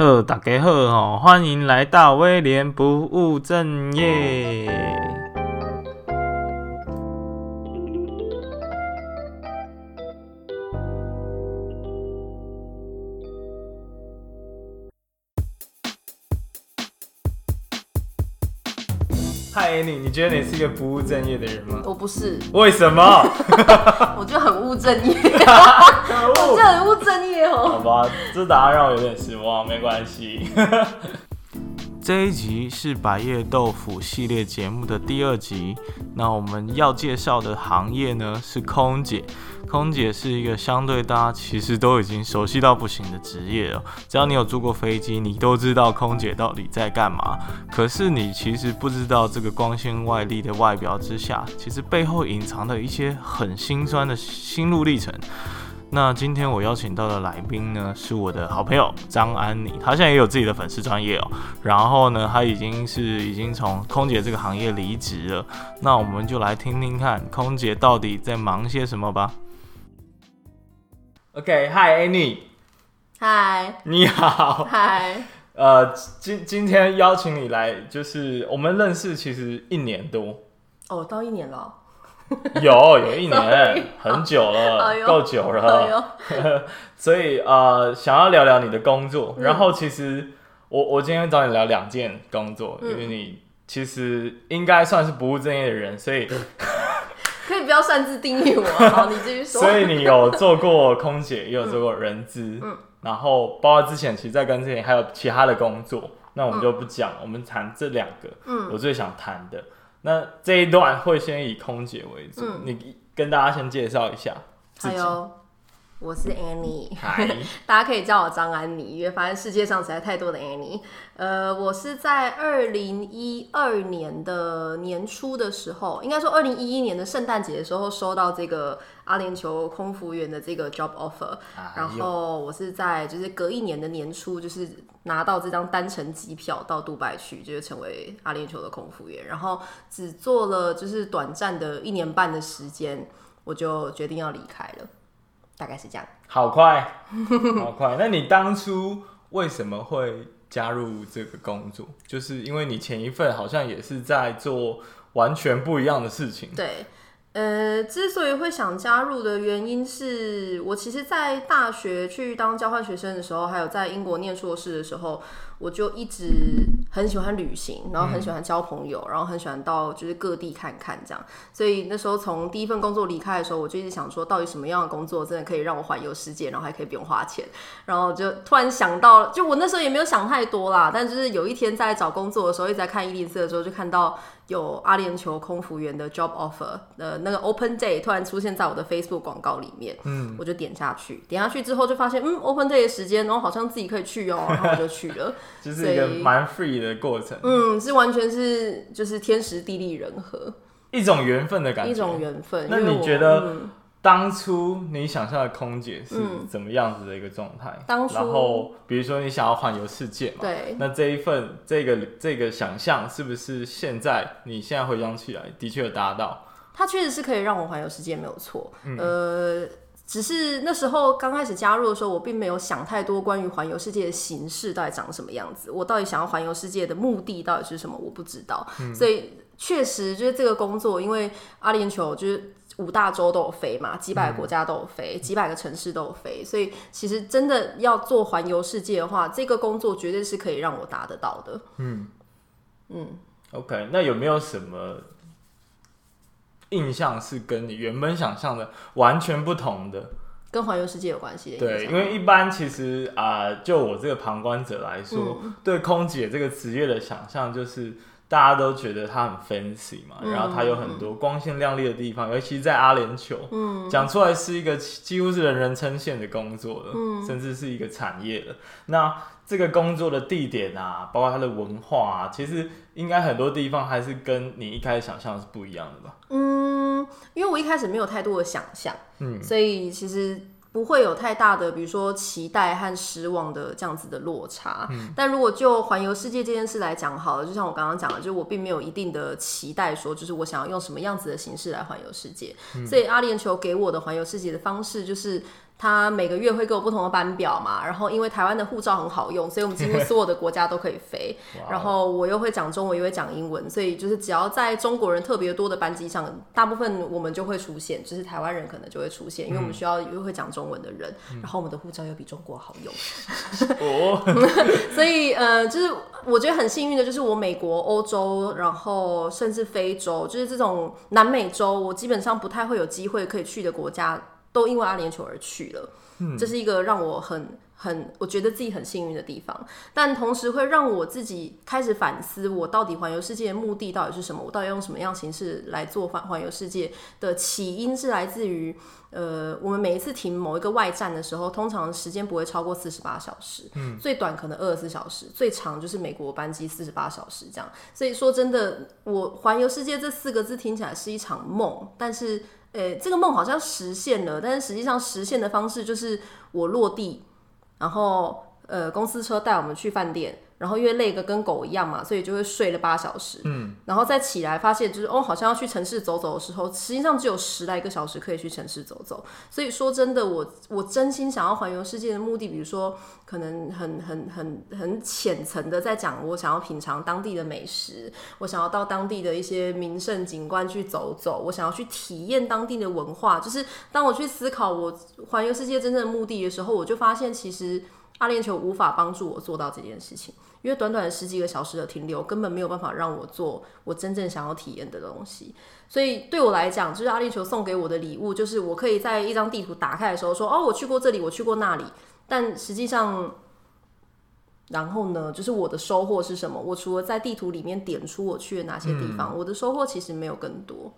呵，大家好哦，欢迎来到威廉不务正业。嗨，你你觉得你是一个不务正业的人吗？我不是。为什么？我就很务正业。我就很务正业哦。好吧，这答案让我有点失望，没关系。这一集是百叶豆腐系列节目的第二集。那我们要介绍的行业呢，是空姐。空姐是一个相对大家其实都已经熟悉到不行的职业了。只要你有坐过飞机，你都知道空姐到底在干嘛。可是你其实不知道，这个光鲜外丽的外表之下，其实背后隐藏的一些很心酸的心路历程。那今天我邀请到的来宾呢，是我的好朋友张安妮，她现在也有自己的粉丝专业哦。然后呢，她已经是已经从空姐这个行业离职了。那我们就来听听看，空姐到底在忙些什么吧。OK，Hi，Annie。Hi。你好。Hi。呃，今今天邀请你来，就是我们认识其实一年多。哦，到一年了。有有一年，很久了，够久了。所以呃，想要聊聊你的工作。然后其实我我今天找你聊两件工作，因为你其实应该算是不务正业的人，所以。可以不要擅自定义我，好，你继续说。所以你有做过空姐，也有做过人资，嗯，然后包括之前，其实，在跟之前还有其他的工作，那我们就不讲，嗯、我们谈这两个，嗯，我最想谈的。那这一段会先以空姐为主，嗯、你跟大家先介绍一下自己。我是 Annie，大家可以叫我张安妮，因为发现世界上实在太多的 Annie。呃，我是在二零一二年的年初的时候，应该说二零一一年的圣诞节的时候，收到这个阿联酋空服员的这个 job offer，然后我是在就是隔一年的年初，就是拿到这张单程机票到杜拜去，就是成为阿联酋的空服员，然后只做了就是短暂的一年半的时间，我就决定要离开了。大概是这样，好快，好快。那你当初为什么会加入这个工作？就是因为你前一份好像也是在做完全不一样的事情。对，呃，之所以会想加入的原因是我其实，在大学去当交换学生的时候，还有在英国念硕士的时候。我就一直很喜欢旅行，然后很喜欢交朋友，嗯、然后很喜欢到就是各地看看这样。所以那时候从第一份工作离开的时候，我就一直想说，到底什么样的工作真的可以让我环游世界，然后还可以不用花钱？然后就突然想到，就我那时候也没有想太多啦。但就是有一天在找工作的时候，一直在看伊林斯的时候，就看到有阿联酋空服员的 job offer 呃那个 open day 突然出现在我的 Facebook 广告里面。嗯，我就点下去，点下去之后就发现，嗯，open day 的时间，然后好像自己可以去哦，然后我就去了。就是一个蛮 free 的过程，嗯，是完全是就是天时地利人和，一种缘分的感觉，一种缘分。那你觉得当初你想象的空姐是怎么样子的一个状态？当初，然后比如说你想要环游世界嘛，对，那这一份这个这个想象是不是现在你现在回想起来的确有达到？它确实是可以让我环游世界，没有错，嗯、呃。只是那时候刚开始加入的时候，我并没有想太多关于环游世界的形式到底长什么样子。我到底想要环游世界的目的到底是什么？我不知道。嗯、所以确实就是这个工作，因为阿联酋就是五大洲都有飞嘛，几百个国家都有飞，嗯、几百个城市都有飞。所以其实真的要做环游世界的话，这个工作绝对是可以让我达得到的。嗯嗯。OK，那有没有什么？印象是跟你原本想象的完全不同的，跟环游世界有关系的。对，因为一般其实啊、呃，就我这个旁观者来说，嗯、对空姐这个职业的想象就是大家都觉得它很 fancy 嘛，嗯、然后它有很多光鲜亮丽的地方，嗯、尤其在阿联酋，嗯，讲出来是一个几乎是人人称羡的工作了，嗯，甚至是一个产业了。那这个工作的地点啊，包括它的文化啊，其实应该很多地方还是跟你一开始想象是不一样的吧？嗯，因为我一开始没有太多的想象，嗯，所以其实不会有太大的，比如说期待和失望的这样子的落差。嗯，但如果就环游世界这件事来讲好了，就像我刚刚讲的，就是我并没有一定的期待，说就是我想要用什么样子的形式来环游世界。嗯，所以阿联酋给我的环游世界的方式就是。他每个月会给我不同的班表嘛，然后因为台湾的护照很好用，所以我们几乎所有的国家都可以飞。然后我又会讲中文，又会讲英文，所以就是只要在中国人特别多的班机上，大部分我们就会出现，就是台湾人可能就会出现，因为我们需要又会讲中文的人，然后我们的护照又比中国好用。哦，所以呃，就是我觉得很幸运的，就是我美国、欧洲，然后甚至非洲，就是这种南美洲，我基本上不太会有机会可以去的国家。都因为阿联酋而去了，嗯，这是一个让我很很我觉得自己很幸运的地方，但同时会让我自己开始反思，我到底环游世界的目的到底是什么？我到底用什么样形式来做环环游世界的起因是来自于，呃，我们每一次停某一个外站的时候，通常时间不会超过四十八小时，嗯，最短可能二十四小时，最长就是美国班机四十八小时这样。所以说真的，我环游世界这四个字听起来是一场梦，但是。呃、这个梦好像实现了，但是实际上实现的方式就是我落地，然后呃，公司车带我们去饭店。然后因为累个跟狗一样嘛，所以就会睡了八小时。嗯，然后再起来发现就是哦，好像要去城市走走的时候，实际上只有十来个小时可以去城市走走。所以说真的，我我真心想要环游世界的目的，比如说可能很很很很浅层的在讲，我想要品尝当地的美食，我想要到当地的一些名胜景观去走走，我想要去体验当地的文化。就是当我去思考我环游世界真正的目的的时候，我就发现其实阿联酋无法帮助我做到这件事情。因为短短的十几个小时的停留，根本没有办法让我做我真正想要体验的东西。所以对我来讲，就是阿联酋送给我的礼物，就是我可以在一张地图打开的时候说：“哦，我去过这里，我去过那里。”但实际上，然后呢，就是我的收获是什么？我除了在地图里面点出我去了哪些地方，嗯、我的收获其实没有更多。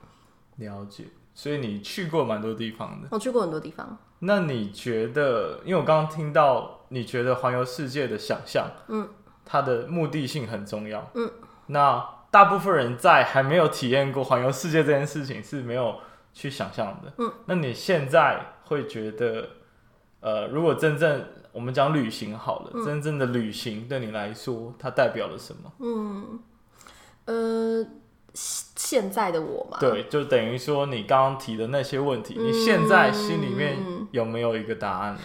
了解。所以你去过蛮多地方的。我去过很多地方。那你觉得？因为我刚刚听到你觉得环游世界的想象，嗯。它的目的性很重要。嗯，那大部分人在还没有体验过环游世界这件事情是没有去想象的。嗯，那你现在会觉得，呃，如果真正我们讲旅行好了，嗯，真正的旅行对你来说，它代表了什么？嗯，呃，现在的我嘛，对，就等于说你刚刚提的那些问题，嗯，你现在心里面有没有一个答案呢？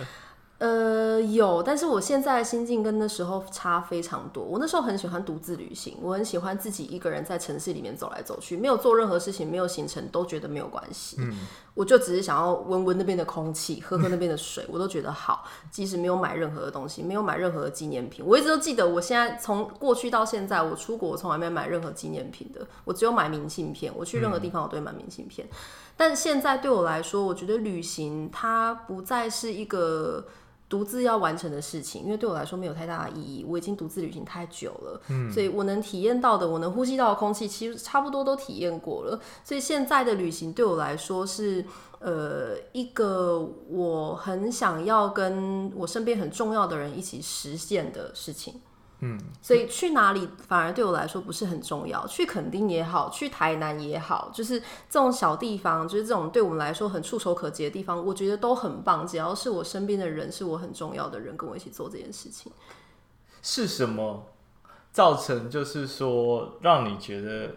呃，有，但是我现在的心境跟那时候差非常多。我那时候很喜欢独自旅行，我很喜欢自己一个人在城市里面走来走去，没有做任何事情，没有行程，都觉得没有关系。嗯，我就只是想要闻闻那边的空气，喝喝那边的水，我都觉得好。即使没有买任何的东西，没有买任何的纪念品，我一直都记得，我现在从过去到现在，我出国我从来没有买任何纪念品的，我只有买明信片。我去任何地方我都会买明信片。嗯，但现在对我来说，我觉得旅行它不再是一个。独自要完成的事情，因为对我来说没有太大的意义。我已经独自旅行太久了，嗯，所以我能体验到的，我能呼吸到的空气，其实差不多都体验过了。所以现在的旅行对我来说是，呃，一个我很想要跟我身边很重要的人一起实现的事情。嗯，所以去哪里反而对我来说不是很重要。去垦丁也好，去台南也好，就是这种小地方，就是这种对我们来说很触手可及的地方，我觉得都很棒。只要是我身边的人，是我很重要的人，跟我一起做这件事情。是什么造成，就是说让你觉得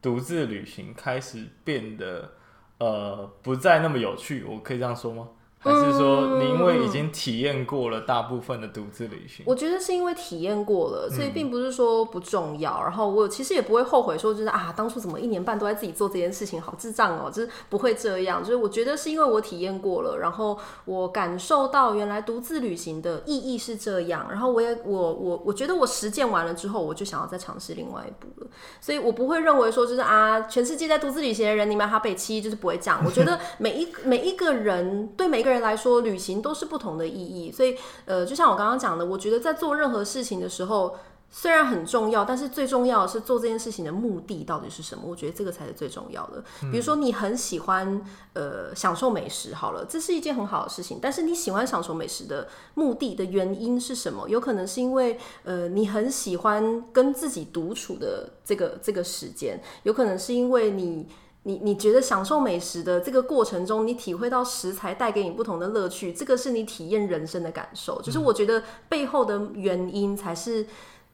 独自旅行开始变得呃不再那么有趣？我可以这样说吗？还是说，你因为已经体验过了大部分的独自旅行？我觉得是因为体验过了，所以并不是说不重要。然后我其实也不会后悔说，就是啊，当初怎么一年半都在自己做这件事情，好智障哦，就是不会这样。就是我觉得是因为我体验过了，然后我感受到原来独自旅行的意义是这样。然后我也我我我觉得我实践完了之后，我就想要再尝试另外一步了。所以我不会认为说，就是啊，全世界在独自旅行的人，你们哈北七就是不会这样。我觉得每一每一个人对每一个。人来说，旅行都是不同的意义，所以呃，就像我刚刚讲的，我觉得在做任何事情的时候，虽然很重要，但是最重要的是做这件事情的目的到底是什么？我觉得这个才是最重要的。比如说，你很喜欢呃享受美食，好了，这是一件很好的事情，但是你喜欢享受美食的目的的原因是什么？有可能是因为呃你很喜欢跟自己独处的这个这个时间，有可能是因为你。你你觉得享受美食的这个过程中，你体会到食材带给你不同的乐趣，这个是你体验人生的感受。就是我觉得背后的原因才是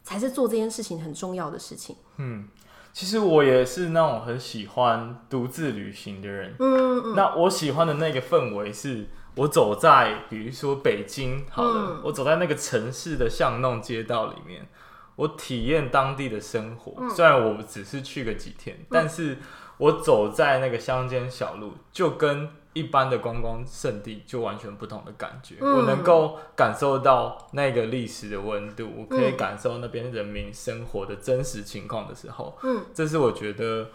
才是做这件事情很重要的事情。嗯，其实我也是那种很喜欢独自旅行的人。嗯嗯。那我喜欢的那个氛围是，我走在比如说北京，好了，嗯、我走在那个城市的巷弄街道里面，我体验当地的生活。嗯、虽然我只是去个几天，嗯、但是我走在那个乡间小路，就跟一般的观光胜地就完全不同的感觉。嗯、我能够感受到那个历史的温度，我可以感受那边人民生活的真实情况的时候，嗯，这是我觉得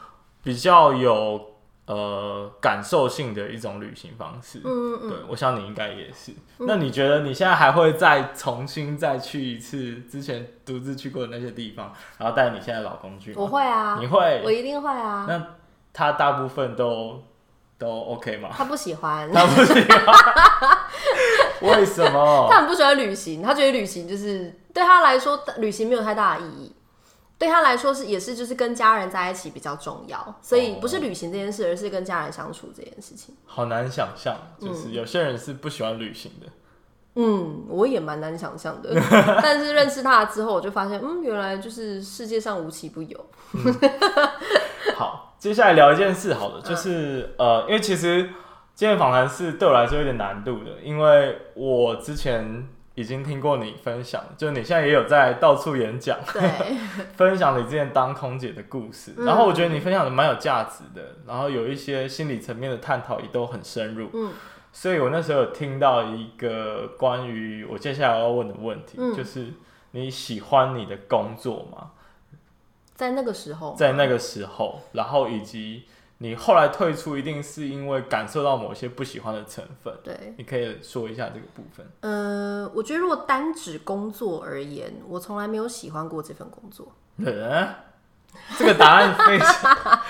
比较有。呃，感受性的一种旅行方式，嗯嗯，对，我想你应该也是。嗯、那你觉得你现在还会再重新再去一次之前独自去过的那些地方，然后带你现在老公去？我会啊，你会？我一定会啊。那他大部分都都 OK 吗？他不喜欢，他不喜欢，为什么？他很不喜欢旅行，他觉得旅行就是对他来说，旅行没有太大的意义。对他来说是也是就是跟家人在一起比较重要，所以不是旅行这件事，而是跟家人相处这件事情。好难想象，就是有些人是不喜欢旅行的。嗯，我也蛮难想象的，但是认识他之后，我就发现，嗯，原来就是世界上无奇不有。嗯、好，接下来聊一件事，好了，就是、嗯、呃，因为其实今天访谈是对我来说有点难度的，因为我之前。已经听过你分享，就你现在也有在到处演讲，对，分享你之前当空姐的故事。嗯、然后我觉得你分享的蛮有价值的，然后有一些心理层面的探讨也都很深入。嗯，所以我那时候有听到一个关于我接下来要问的问题，嗯、就是你喜欢你的工作吗？在那个时候，在那个时候，然后以及。你后来退出，一定是因为感受到某些不喜欢的成分。对，你可以说一下这个部分。呃，我觉得如果单指工作而言，我从来没有喜欢过这份工作。嗯，这个答案非常，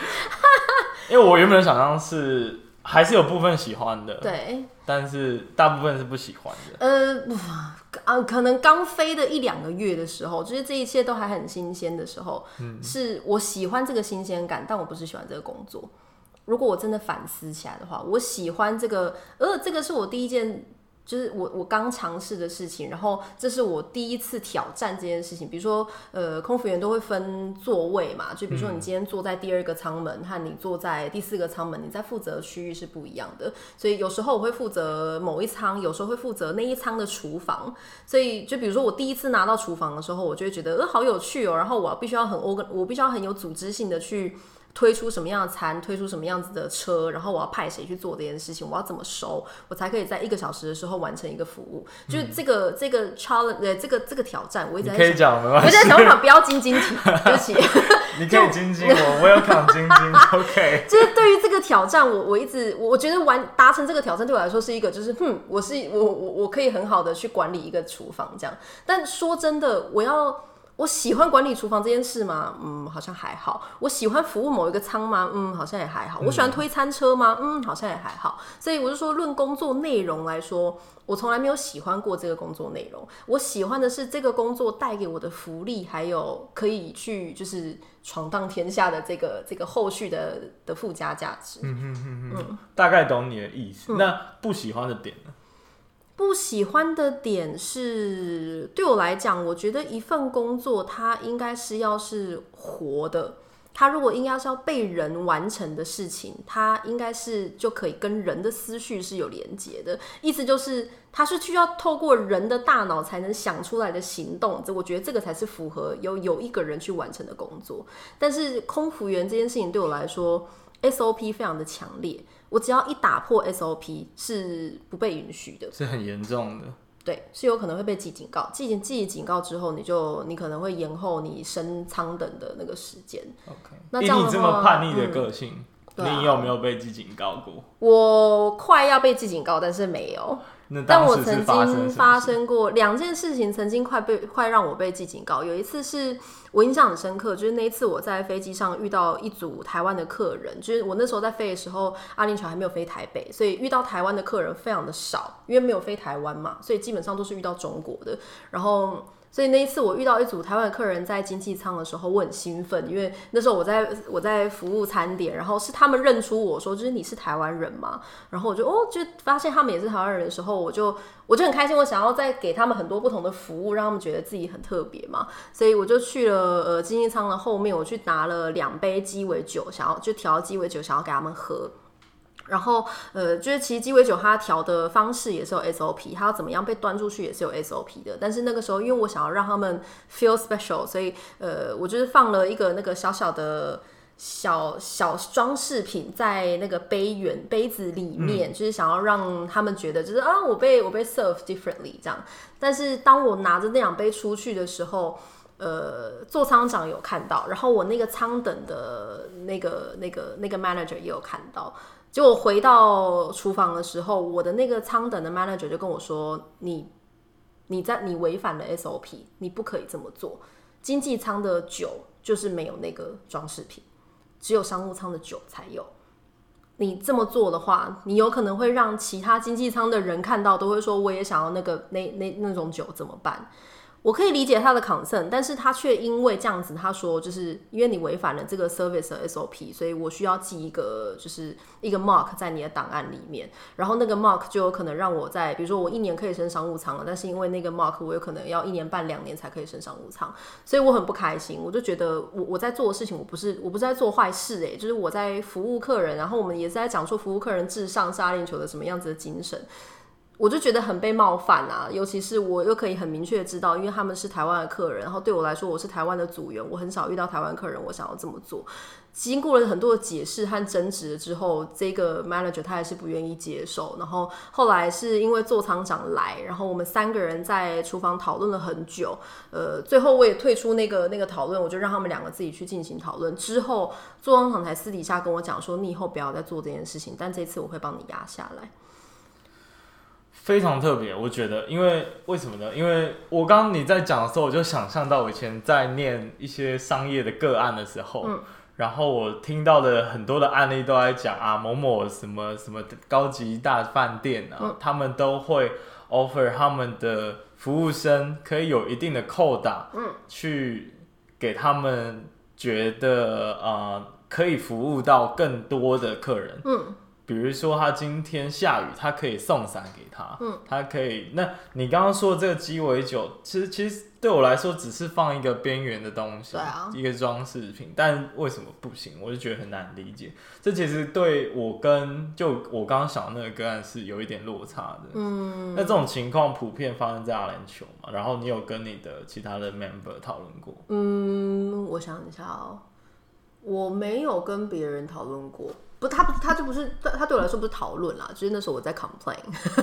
因为我原本的想象是还是有部分喜欢的，对，但是大部分是不喜欢的。呃，啊，可能刚飞的一两个月的时候，就是这一切都还很新鲜的时候，嗯，是我喜欢这个新鲜感，但我不是喜欢这个工作。如果我真的反思起来的话，我喜欢这个，呃，这个是我第一件。就是我我刚尝试的事情，然后这是我第一次挑战这件事情。比如说，呃，空服员都会分座位嘛，就比如说你今天坐在第二个舱门，和你坐在第四个舱门，你在负责区域是不一样的。所以有时候我会负责某一舱，有时候会负责那一舱的厨房。所以就比如说我第一次拿到厨房的时候，我就会觉得呃好有趣哦，然后我必须要很 organ，我必须要很有组织性的去。推出什么样的餐，推出什么样子的车，然后我要派谁去做这件事情，我要怎么收，我才可以在一个小时的时候完成一个服务。嗯、就是这个这个 challenge，呃，这个这个挑战，我一直在想，可以讲没关系，我在想办法不要晶晶体，对不起。你可以晶晶我，我 welcome 晶晶，OK。就是对于这个挑战，我我一直我觉得完达成这个挑战对我来说是一个，就是哼，我是我我我可以很好的去管理一个厨房这样。但说真的，我要。我喜欢管理厨房这件事吗？嗯，好像还好。我喜欢服务某一个仓吗？嗯，好像也还好。我喜欢推餐车吗？嗯，好像也还好。所以我就说，论工作内容来说，我从来没有喜欢过这个工作内容。我喜欢的是这个工作带给我的福利，还有可以去就是闯荡天下的这个这个后续的的附加价值。嗯嗯嗯嗯，大概懂你的意思。嗯、那不喜欢的点呢？不喜欢的点是，对我来讲，我觉得一份工作它应该是要是活的。它如果应该是要被人完成的事情，它应该是就可以跟人的思绪是有连接的。意思就是，它是需要透过人的大脑才能想出来的行动。这我觉得这个才是符合有有一个人去完成的工作。但是空服员这件事情对我来说，SOP 非常的强烈。我只要一打破 SOP 是不被允许的，是很严重的。对，是有可能会被记警告。记记警告之后，你就你可能会延后你升舱等的那个时间。OK，那以你这么叛逆的个性，嗯啊、你有没有被记警告过？我快要被记警告，但是没有。但我曾经发生过两件事情，曾经快被快让我被记警告。有一次是我印象很深刻，就是那一次我在飞机上遇到一组台湾的客人，就是我那时候在飞的时候，阿联酋还没有飞台北，所以遇到台湾的客人非常的少，因为没有飞台湾嘛，所以基本上都是遇到中国的，然后。所以那一次我遇到一组台湾客人在经济舱的时候，我很兴奋，因为那时候我在我在服务餐点，然后是他们认出我说，就是你是台湾人嘛，然后我就哦，就发现他们也是台湾人的时候，我就我就很开心，我想要再给他们很多不同的服务，让他们觉得自己很特别嘛，所以我就去了呃经济舱的后面，我去拿了两杯鸡尾酒，想要就调鸡尾酒，想要给他们喝。然后，呃，就是其实鸡尾酒它调的方式也是有 SOP，它要怎么样被端出去也是有 SOP 的。但是那个时候，因为我想要让他们 feel special，所以呃，我就是放了一个那个小小的小小装饰品在那个杯缘杯子里面，嗯，就是想要让他们觉得就是啊，我被我被 serve differently 这样。但是当我拿着那两杯出去的时候，呃，座舱长有看到，然后我那个舱等的那个那个那个 manager 也有看到。结果回到厨房的时候，我的那个舱等的 manager 就跟我说：“你，你在你违反了 SOP，你不可以这么做。经济舱的酒就是没有那个装饰品，只有商务舱的酒才有。你这么做的话，你有可能会让其他经济舱的人看到，都会说我也想要那个那那那种酒，怎么办？”我可以理解他的 concern，但是他却因为这样子，他说就是因为你违反了这个 service 的 SOP，所以我需要记一个就是一个 mark 在你的档案里面，然后那个 mark 就有可能让我在，比如说我一年可以升商务舱了，但是因为那个 mark 我有可能要一年半两年才可以升商务舱，所以我很不开心，我就觉得我我在做的事情我不是我不是在做坏事诶，就是我在服务客人，然后我们也是在讲说服务客人至上是阿联酋的什么样子的精神。我就觉得很被冒犯啊，尤其是我又可以很明确知道，因为他们是台湾的客人，然后对我来说，我是台湾的组员，我很少遇到台湾客人，我想要这么做。经过了很多的解释和争执之后，这个 manager 他还是不愿意接受。然后后来是因为座舱长来，然后我们三个人在厨房讨论了很久，呃，最后我也退出那个那个讨论，我就让他们两个自己去进行讨论。之后座舱长才私底下跟我讲说，你以后不要再做这件事情，但这次我会帮你压下来。非常特别，我觉得，因为为什么呢？因为我刚刚你在讲的时候，我就想象到我以前在念一些商业的个案的时候，嗯、然后我听到的很多的案例都在讲啊，某某什么什么高级大饭店啊，嗯、他们都会 offer 他们的服务生可以有一定的扣打，嗯，去给他们觉得呃可以服务到更多的客人，嗯。比如说他今天下雨，他可以送伞给他，嗯，他可以。那你刚刚说的这个鸡尾酒，其实其实对我来说只是放一个边缘的东西，对啊，一个装饰品。但为什么不行？我就觉得很难理解。这其实对我跟就我刚刚想的那个个案是有一点落差的。嗯，那这种情况普遍发生在阿联酋嘛？然后你有跟你的其他的 member 讨论过？嗯，我想一下哦，我没有跟别人讨论过。不，他不，他就不是，他对我来说不是讨论啦，就是那时候我在 complain，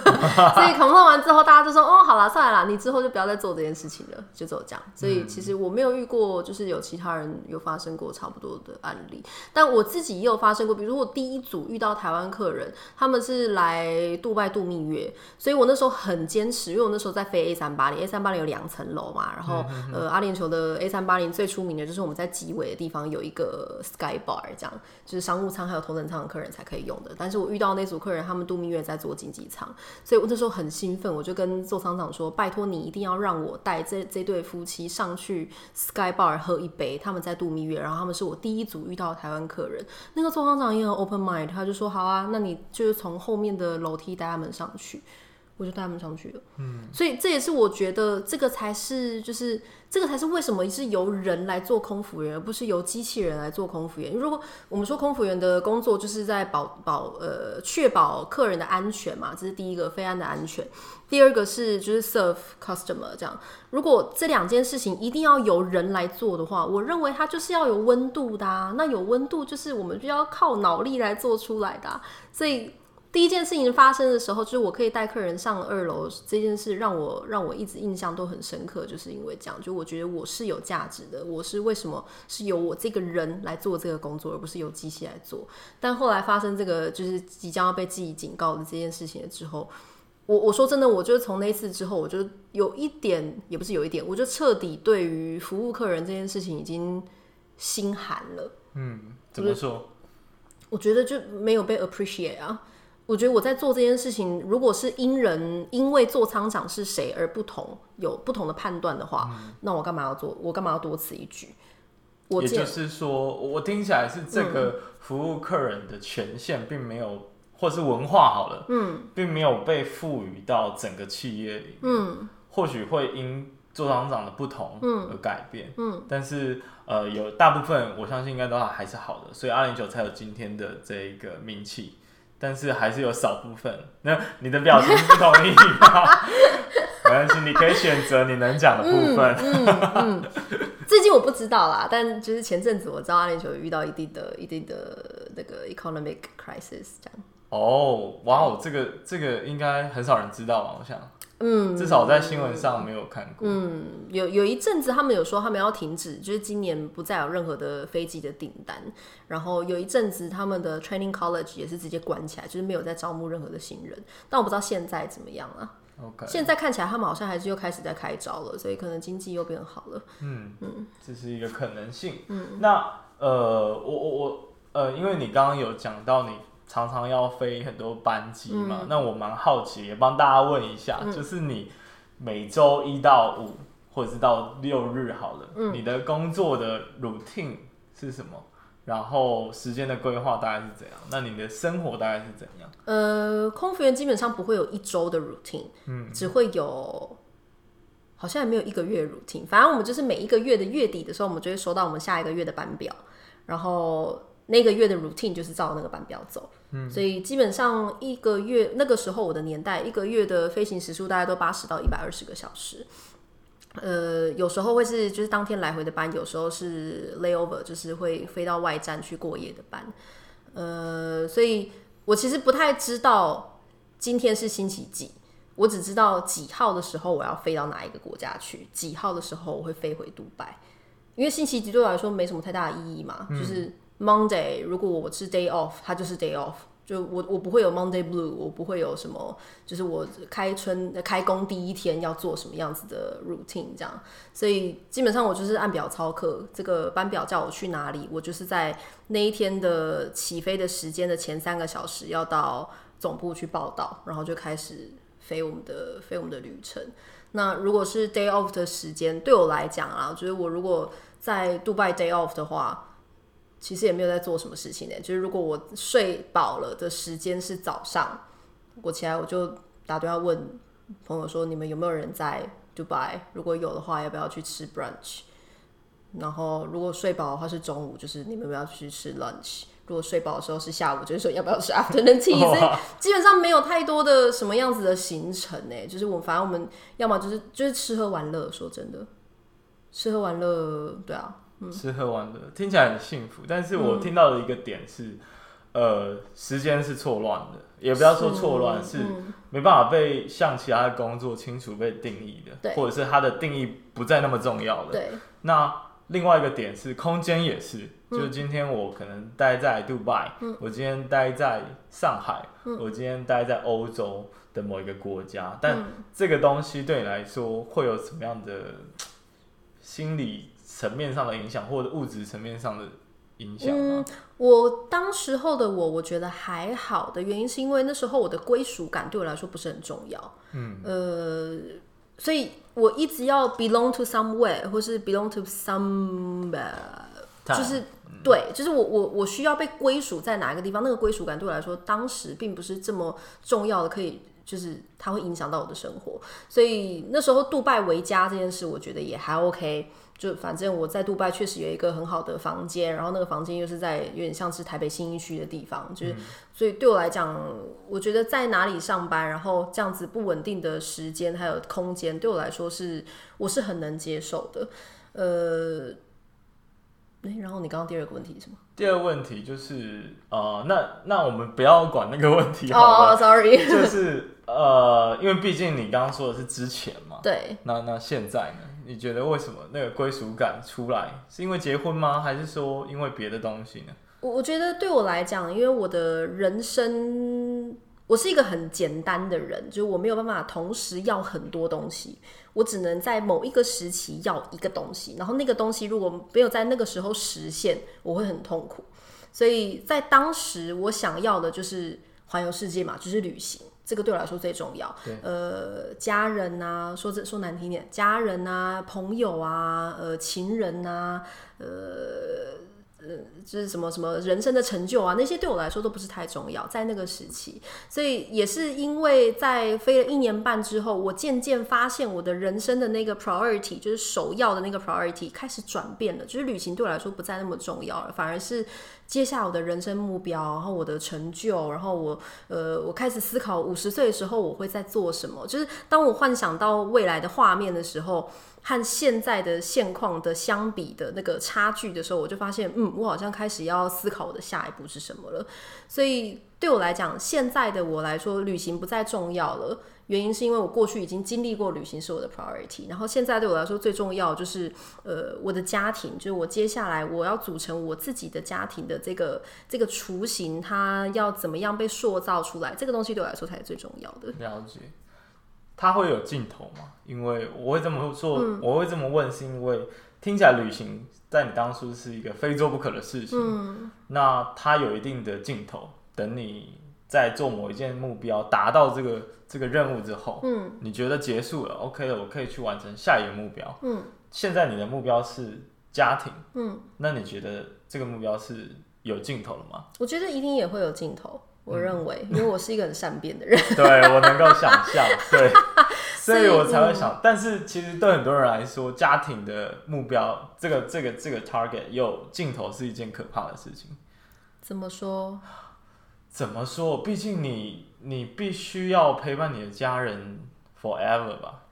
所以 complain 完之后，大家就说，哦，好了，算了啦，你之后就不要再做这件事情了，就这样。所以其实我没有遇过，就是有其他人有发生过差不多的案例，但我自己也有发生过，比如说我第一组遇到台湾客人，他们是来杜拜度蜜月，所以我那时候很坚持，因为我那时候在飞 A 三八零，A 三八零有两层楼嘛，然后呃，阿联酋的 A 三八零最出名的就是我们在机尾的地方有一个 Sky Bar，这样就是商务舱还有头等舱的客人才可以用的，但是我遇到那组客人，他们度蜜月在做经济舱，所以我那时候很兴奋，我就跟座舱长说：“拜托你一定要让我带这这对夫妻上去 Sky Bar 喝一杯，他们在度蜜月，然后他们是我第一组遇到的台湾客人。”那个座舱长也很 open mind，他就说：“好啊，那你就是从后面的楼梯带他们上去。”我就带他们上去了。嗯，所以这也是我觉得这个才是就是。这个才是为什么是由人来做空服员，而不是由机器人来做空服员。如果我们说空服员的工作就是在保保呃确保客人的安全嘛，这是第一个飞安的安全。第二个是就是 serve customer 这样。如果这两件事情一定要由人来做的话，我认为它就是要有温度的啊。那有温度就是我们就要靠脑力来做出来的啊。所以。第一件事情发生的时候，就是我可以带客人上二楼这件事，让我让我一直印象都很深刻，就是因为这样，就我觉得我是有价值的，我是为什么是由我这个人来做这个工作，而不是由机器来做。但后来发生这个就是即将要被记警告的这件事情了之后，我我说真的，我就从那次之后，我就有一点，也不是有一点，我就彻底对于服务客人这件事情已经心寒了。嗯，怎么说？我觉得就没有被 appreciate 啊。我觉得我在做这件事情，如果是因人因为做仓长是谁而不同，有不同的判断的话，嗯、那我干嘛要做？我干嘛要多此一举？我也就是说，我听起来是这个服务客人的权限并没有，嗯、或是文化好了，嗯，并没有被赋予到整个企业里面，嗯，或许会因座舱长的不同而改变，嗯，嗯但是呃，有大部分我相信应该都还是好的，所以阿联酋才有今天的这一个名气。但是还是有少部分。那你的表情不同意吗？没关系，你可以选择你能讲的部分。嗯嗯，嗯最近我不知道啦，但就是前阵子我知道阿联酋遇到一定的、一定的那个 economic crisis 这样。哦，哇哦，这个这个应该很少人知道吧？我想。嗯，至少在新闻上没有看过。嗯，有有一阵子他们有说他们要停止，就是今年不再有任何的飞机的订单。然后有一阵子他们的 training college 也是直接关起来，就是没有再招募任何的新人。但我不知道现在怎么样啊。OK，现在看起来他们好像还是又开始在开招了，所以可能经济又变好了。嗯嗯，这是一个可能性。嗯，那呃，我我我呃，因为你刚刚有讲到你。常常要飞很多班机嘛，嗯、那我蛮好奇，也帮大家问一下，嗯、就是你每周一到五或者是到六日好了，嗯、你的工作的 routine 是什么？然后时间的规划大概是怎样？那你的生活大概是怎样？呃，空服员基本上不会有一周的 routine，嗯，只会有，好像也没有一个月 routine，反正我们就是每一个月的月底的时候，我们就会收到我们下一个月的班表，然后。那个月的 routine 就是照那个班表走，嗯，所以基本上一个月那个时候我的年代，一个月的飞行时数大概都八十到一百二十个小时，呃，有时候会是就是当天来回的班，有时候是 layover，就是会飞到外站去过夜的班，呃，所以我其实不太知道今天是星期几，我只知道几号的时候我要飞到哪一个国家去，几号的时候我会飞回杜拜，因为星期几对我来说没什么太大的意义嘛，嗯、就是。Monday，如果我是 day off，它就是 day off，就我我不会有 Monday blue，我不会有什么，就是我开春开工第一天要做什么样子的 routine 这样，所以基本上我就是按表操课，这个班表叫我去哪里，我就是在那一天的起飞的时间的前三个小时要到总部去报到，然后就开始飞我们的飞我们的旅程。那如果是 day off 的时间，对我来讲啊，就是我如果在杜拜 day off 的话。其实也没有在做什么事情呢，就是如果我睡饱了的时间是早上，我起来我就打电话问朋友说，你们有没有人在 Dubai？如果有的话，要不要去吃 brunch？然后如果睡饱的话是中午，就是你们要不要去吃 lunch？如果睡饱的时候是下午，就是说要不要吃 afternoon tea？所以基本上没有太多的什么样子的行程呢，就是我反正我们要么就是就是吃喝玩乐。说真的，吃喝玩乐，对啊。吃喝玩乐听起来很幸福，但是我听到的一个点是，嗯、呃，时间是错乱的，也不要说错乱，是，没办法被像其他的工作清楚被定义的，对。或者是它的定义不再那么重要了。对。那另外一个点是空间也是，嗯、就是今天我可能待在杜拜，嗯、我今天待在上海，嗯、我今天待在欧洲的某一个国家，但这个东西对你来说会有什么样的心理？层面上的影响，或者物质层面上的影响吗？嗯，我当时候的我，我觉得还好的原因，是因为那时候我的归属感对我来说不是很重要。嗯，呃，所以我一直要 belong to somewhere，或是 belong to somewhere，就是对，就是我我我需要被归属在哪一个地方，那个归属感对我来说，当时并不是这么重要的，可以就是它会影响到我的生活。所以那时候杜拜为家这件事，我觉得也还 OK。就反正我在杜拜确实有一个很好的房间，然后那个房间又是在有点像是台北新一区的地方，就是、嗯、所以对我来讲，我觉得在哪里上班，然后这样子不稳定的时间还有空间，对我来说是我是很能接受的。呃，欸、然后你刚刚第二个问题是什么？第二个问题就是呃，那那我们不要管那个问题好了。哦、oh,，sorry，就是 呃，因为毕竟你刚刚说的是之前嘛，对，那那现在呢？你觉得为什么那个归属感出来，是因为结婚吗？还是说因为别的东西呢？我我觉得对我来讲，因为我的人生，我是一个很简单的人，就是我没有办法同时要很多东西，我只能在某一个时期要一个东西，然后那个东西如果没有在那个时候实现，我会很痛苦。所以在当时，我想要的就是环游世界嘛，就是旅行。这个对我来说最重要。对呃，家人啊，说这说难听点，家人啊，朋友啊，呃，情人啊，呃，就是什么什么人生的成就啊，那些对我来说都不是太重要，在那个时期，所以也是因为在飞了一年半之后，我渐渐发现我的人生的那个 priority，就是首要的那个 priority 开始转变了，就是旅行对我来说不再那么重要了，反而是接下来我的人生目标，然后我的成就，然后我呃，我开始思考五十岁的时候我会在做什么，就是当我幻想到未来的画面的时候。和现在的现况的相比的那个差距的时候，我就发现，嗯，我好像开始要思考我的下一步是什么了。所以对我来讲，现在的我来说，旅行不再重要了。原因是因为我过去已经经历过旅行是我的 priority，然后现在对我来说最重要就是，呃，我的家庭，就是我接下来我要组成我自己的家庭的这个这个雏形，它要怎么样被塑造出来，这个东西对我来说才是最重要的。了解。它会有尽头吗？因为我会这么做，嗯、我会这么问，是因为听起来旅行在你当初是一个非做不可的事情。嗯、那它有一定的尽头，等你在做某一件目标达到这个这个任务之后，嗯、你觉得结束了，OK 了，我可以去完成下一个目标。嗯、现在你的目标是家庭，嗯、那你觉得这个目标是有尽头了吗？我觉得一定也会有尽头。我认为，因为我是一个很善变的人，对，我能够想象，对，所以我才会想。但是其实对很多人来说，家庭的目标，这个这个这个 target 有尽头是一件可怕的事情。怎么说？怎么说？毕竟你你必须要陪伴你的家人 forever 吧。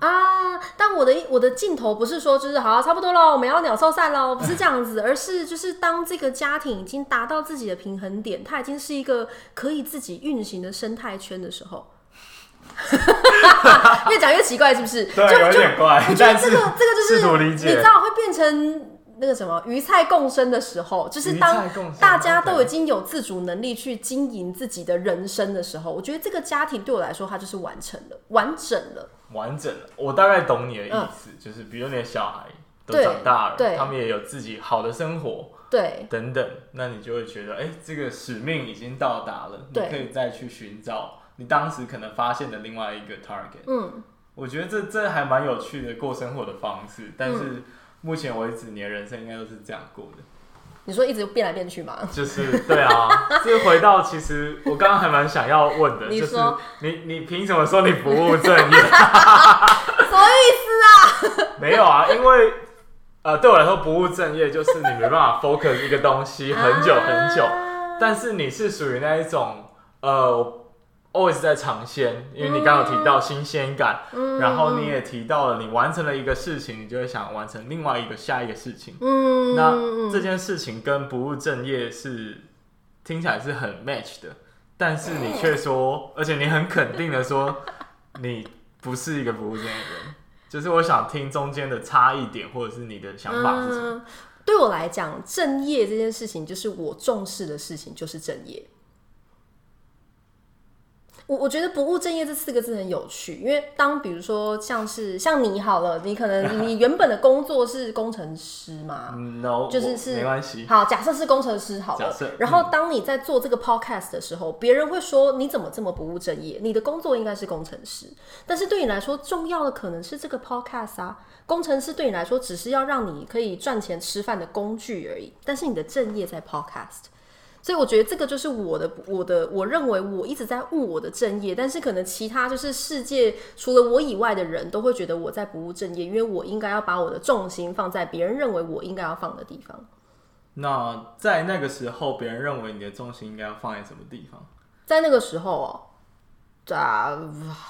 啊！但我的我的镜头不是说就是好、啊，差不多了，我们要鸟兽散了，不是这样子，而是就是当这个家庭已经达到自己的平衡点，它已经是一个可以自己运行的生态圈的时候，越讲越奇怪，是不是？对，就有点怪。我觉得这个这个就是你知道会变成。那个什么鱼菜共生的时候，就是当大家都已经有自主能力去经营自己的人生的时候，我觉得这个家庭对我来说，它就是完成了，完整了，完整了。我大概懂你的意思，嗯、就是比如你的小孩都长大了，他们也有自己好的生活，对，等等，那你就会觉得，哎、欸，这个使命已经到达了，对你可以再去寻找你当时可能发现的另外一个 target。嗯，我觉得这这还蛮有趣的过生活的方式，但是。嗯目前为止，你的人生应该都是这样过的。你说一直变来变去吗？就是对啊，就回到其实我刚刚还蛮想要问的，就是你你凭什么说你不务正业？什么意思啊？没有啊，因为呃，对我来说不务正业就是你没办法 focus 一个东西很久很久，啊、但是你是属于那一种呃。Always 在尝鲜，因为你刚刚有提到新鲜感，嗯、然后你也提到了你完成了一个事情，你就会想完成另外一个下一个事情。嗯，那这件事情跟不务正业是听起来是很 match 的，但是你却说，而且你很肯定的说，你不是一个不务正业的人。就是我想听中间的差异点，或者是你的想法是什么？嗯、对我来讲，正业这件事情就是我重视的事情，就是正业。我我觉得“不务正业”这四个字很有趣，因为当比如说像是像你好了，你可能你 原本的工作是工程师嘛，no，就是是没关系。好，假设是工程师好了，然后当你在做这个 podcast 的时候，别、嗯、人会说你怎么这么不务正业？你的工作应该是工程师，但是对你来说重要的可能是这个 podcast 啊。工程师对你来说只是要让你可以赚钱吃饭的工具而已，但是你的正业在 podcast。所以我觉得这个就是我的我的我认为我一直在务我的正业，但是可能其他就是世界除了我以外的人都会觉得我在不务正业，因为我应该要把我的重心放在别人认为我应该要放的地方。那在那个时候，别人认为你的重心应该要放在什么地方？在那个时候哦。啊，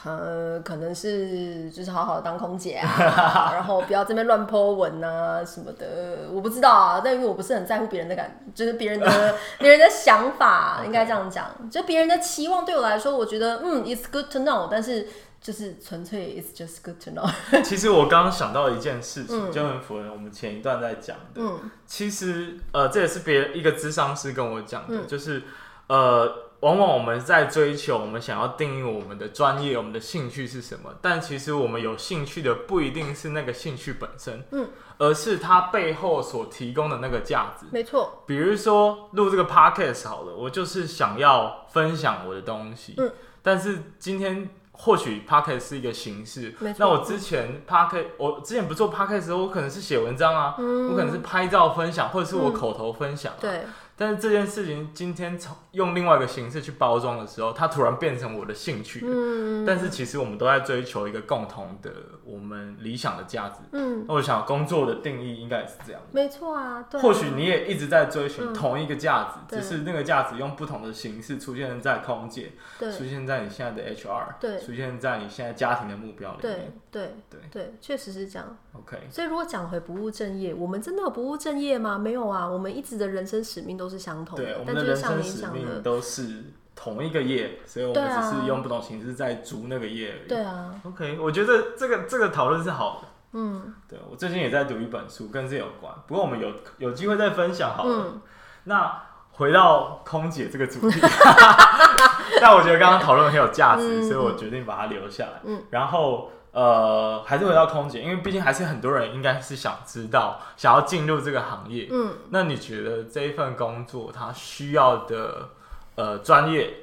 呃，可能是就是好好当空姐啊，然后不要这边乱 po 文啊什么的，我不知道啊。但因为我不是很在乎别人的感，就是别人的 别人的想法，应该这样讲。就别人的期望对我来说，我觉得嗯，it's good to know，但是就是纯粹 it's just good to know。其实我刚刚想到一件事情，就很符合我们前一段在讲的。嗯，其实呃，这也是别人一个咨商师跟我讲的，嗯、就是呃。往往我们在追求，我们想要定义我们的专业，我们的兴趣是什么？但其实我们有兴趣的不一定是那个兴趣本身，嗯，而是它背后所提供的那个价值。没错。比如说录这个 podcast 好了，我就是想要分享我的东西，嗯，但是今天或许 Podcast 是一个形式。那我之前 Podcast，我之前不做 Podcast 的时候，我可能是写文章啊，嗯，我可能是拍照分享，或者是我口头分享啊。嗯，对。但是这件事情今天从用另外一个形式去包装的时候，它突然变成我的兴趣。嗯，但是其实我们都在追求一个共同的我们理想的价值。嗯，那我想工作的定义应该也是这样。没错啊，对啊。或许你也一直在追寻同一个价值，嗯，只是那个价值用不同的形式出现在空姐，出现在你现在的 HR，对，出现在你现在家庭的目标里面。对对对对，确实是这样。OK。所以如果讲回不务正业，我们真的有不务正业吗？没有啊，我们一直的人生使命都是相同的。对，我们的人生使命都是同一个业，所以我们只是用不同形式在逐那个业而已。对啊。OK，我觉得这个这个讨论是好的。嗯。对，我最近也在读一本书，跟这有关。不过我们有有机会再分享好了。嗯。那回到空姐这个主题，但我觉得刚刚讨论很有价值，嗯，所以我决定把它留下来。嗯。然后。呃，还是回到空姐，因为毕竟还是很多人应该是想知道，想要进入这个行业。嗯，那你觉得这一份工作它需要的呃专业？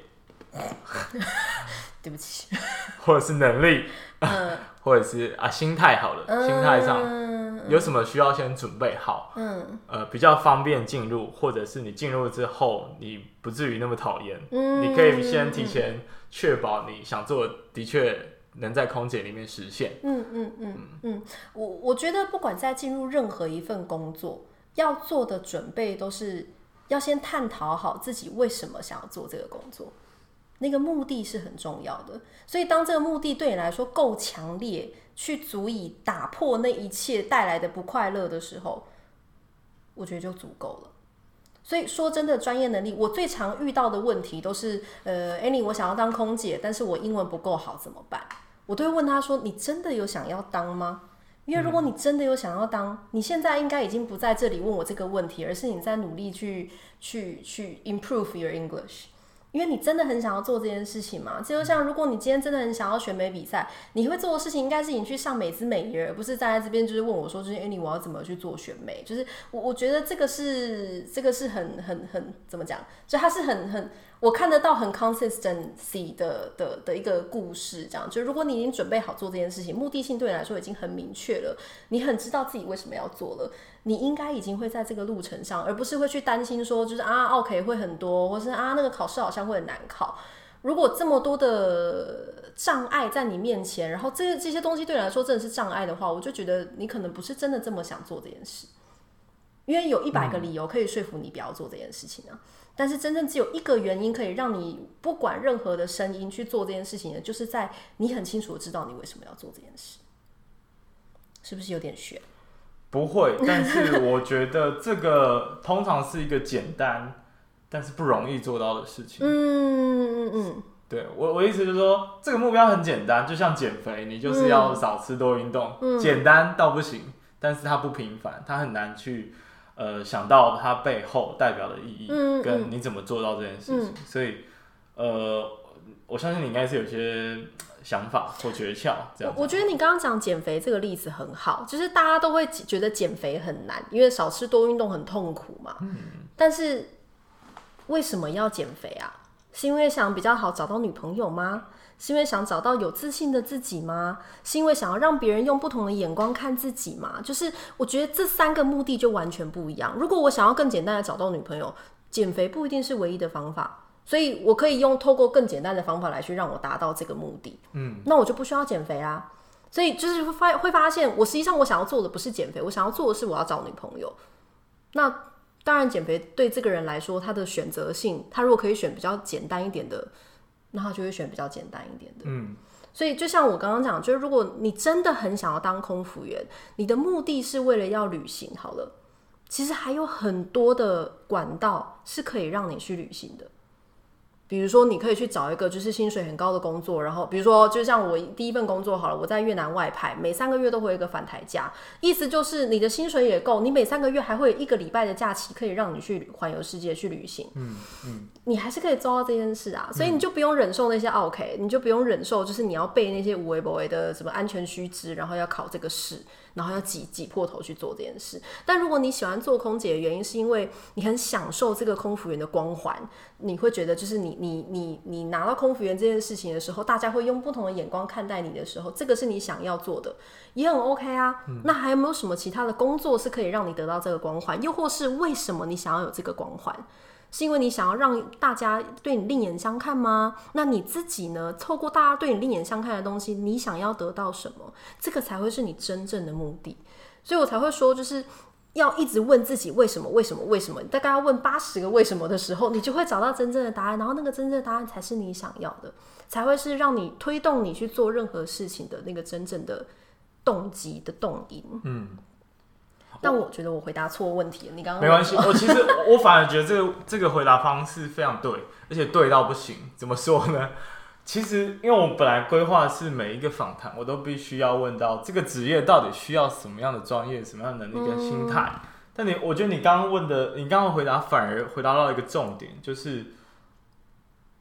对不起，或者是能力，嗯、或者是啊心态好了，嗯、心态上有什么需要先准备好？嗯，呃，比较方便进入，或者是你进入之后你不至于那么讨厌。嗯，你可以先提前确保你想做的确。能在空姐里面实现。嗯嗯嗯嗯，我我觉得不管在进入任何一份工作，要做的准备都是要先探讨好自己为什么想要做这个工作，那个目的是很重要的。所以当这个目的对你来说够强烈，去足以打破那一切带来的不快乐的时候，我觉得就足够了。所以说真的，专业能力，我最常遇到的问题都是，呃，Annie，我想要当空姐，但是我英文不够好，怎么办？我都会问他说：“你真的有想要当吗？因为如果你真的有想要当，你现在应该已经不在这里问我这个问题，而是你在努力去去去 improve your English。”因为你真的很想要做这件事情嘛？就像如果你今天真的很想要选美比赛，你会做的事情应该是你去上美姿美业，而不是站在这边就是问我说：“就是艾妮我要怎么去做选美？”就是我我觉得这个是这个是很很很怎么讲？就它是很很。我看得到很 consistency 的的的一个故事，这样就如果你已经准备好做这件事情，目的性对你来说已经很明确了，你很知道自己为什么要做了，你应该已经会在这个路程上，而不是会去担心说就是啊，OK 会很多，或是啊那个考试好像会很难考。如果这么多的障碍在你面前，然后这这些东西对你来说真的是障碍的话，我就觉得你可能不是真的这么想做这件事，因为有一百个理由可以说服你不要做这件事情啊。但是真正只有一个原因可以让你不管任何的声音去做这件事情的，就是在你很清楚的知道你为什么要做这件事，是不是有点悬？不会，但是我觉得这个通常是一个简单但是不容易做到的事情。嗯嗯嗯，对我我意思就是说，这个目标很简单，就像减肥，你就是要少吃多运动，嗯，简单到不行，但是它不平凡，它很难去。呃，想到它背后代表的意义，跟你怎么做到这件事情，嗯嗯、所以，呃，我相信你应该是有些想法或诀窍。这样我，我觉得你刚刚讲减肥这个例子很好，就是大家都会觉得减肥很难，因为少吃多运动很痛苦嘛。嗯、但是为什么要减肥啊？是因为想比较好找到女朋友吗？是因为想找到有自信的自己吗？是因为想要让别人用不同的眼光看自己吗？就是我觉得这三个目的就完全不一样。如果我想要更简单的找到女朋友，减肥不一定是唯一的方法，所以我可以用透过更简单的方法来去让我达到这个目的。嗯，那我就不需要减肥啊。所以就是会发会发现，我实际上我想要做的不是减肥，我想要做的是我要找女朋友。那当然，减肥对这个人来说，他的选择性，他如果可以选比较简单一点的。那他就会选比较简单一点的，嗯，所以就像我刚刚讲，就是如果你真的很想要当空服员，你的目的是为了要旅行，好了，其实还有很多的管道是可以让你去旅行的。比如说，你可以去找一个就是薪水很高的工作，然后比如说，就像我第一份工作好了，我在越南外派，每三个月都会有一个返台假，意思就是你的薪水也够，你每三个月还会有一个礼拜的假期可以让你去环游世界去旅行，嗯嗯，你还是可以做到这件事啊，所以你就不用忍受那些 OK，你就不用忍受就是你要背那些无为不为的什么安全须知，然后要考这个试，然后要挤挤破头去做这件事。但如果你喜欢做空姐的原因，是因为你很享受这个空服员的光环，你会觉得就是你你你你拿到空服员这件事情的时候，大家会用不同的眼光看待你的时候，这个是你想要做的，也很 OK 啊。嗯、那还有没有什么其他的工作是可以让你得到这个光环？又或是为什么你想要有这个光环？是因为你想要让大家对你另眼相看吗？那你自己呢？透过大家对你另眼相看的东西，你想要得到什么？这个才会是你真正的目的。所以我才会说，就是要一直问自己为什么？为什么？为什么？大概要问八十个为什么的时候，你就会找到真正的答案。然后那个真正的答案才是你想要的，才会是让你推动你去做任何事情的那个真正的动机的动因。嗯。但我觉得我回答错问题了。你刚刚没关系，我其实我反而觉得这个这个回答方式非常对，而且对到不行。怎么说呢？其实因为我本来规划是每一个访谈，我都必须要问到这个职业到底需要什么样的专业、什么样的能力跟心态。嗯、但你，我觉得你刚刚问的，你刚刚回答反而回答到一个重点，就是。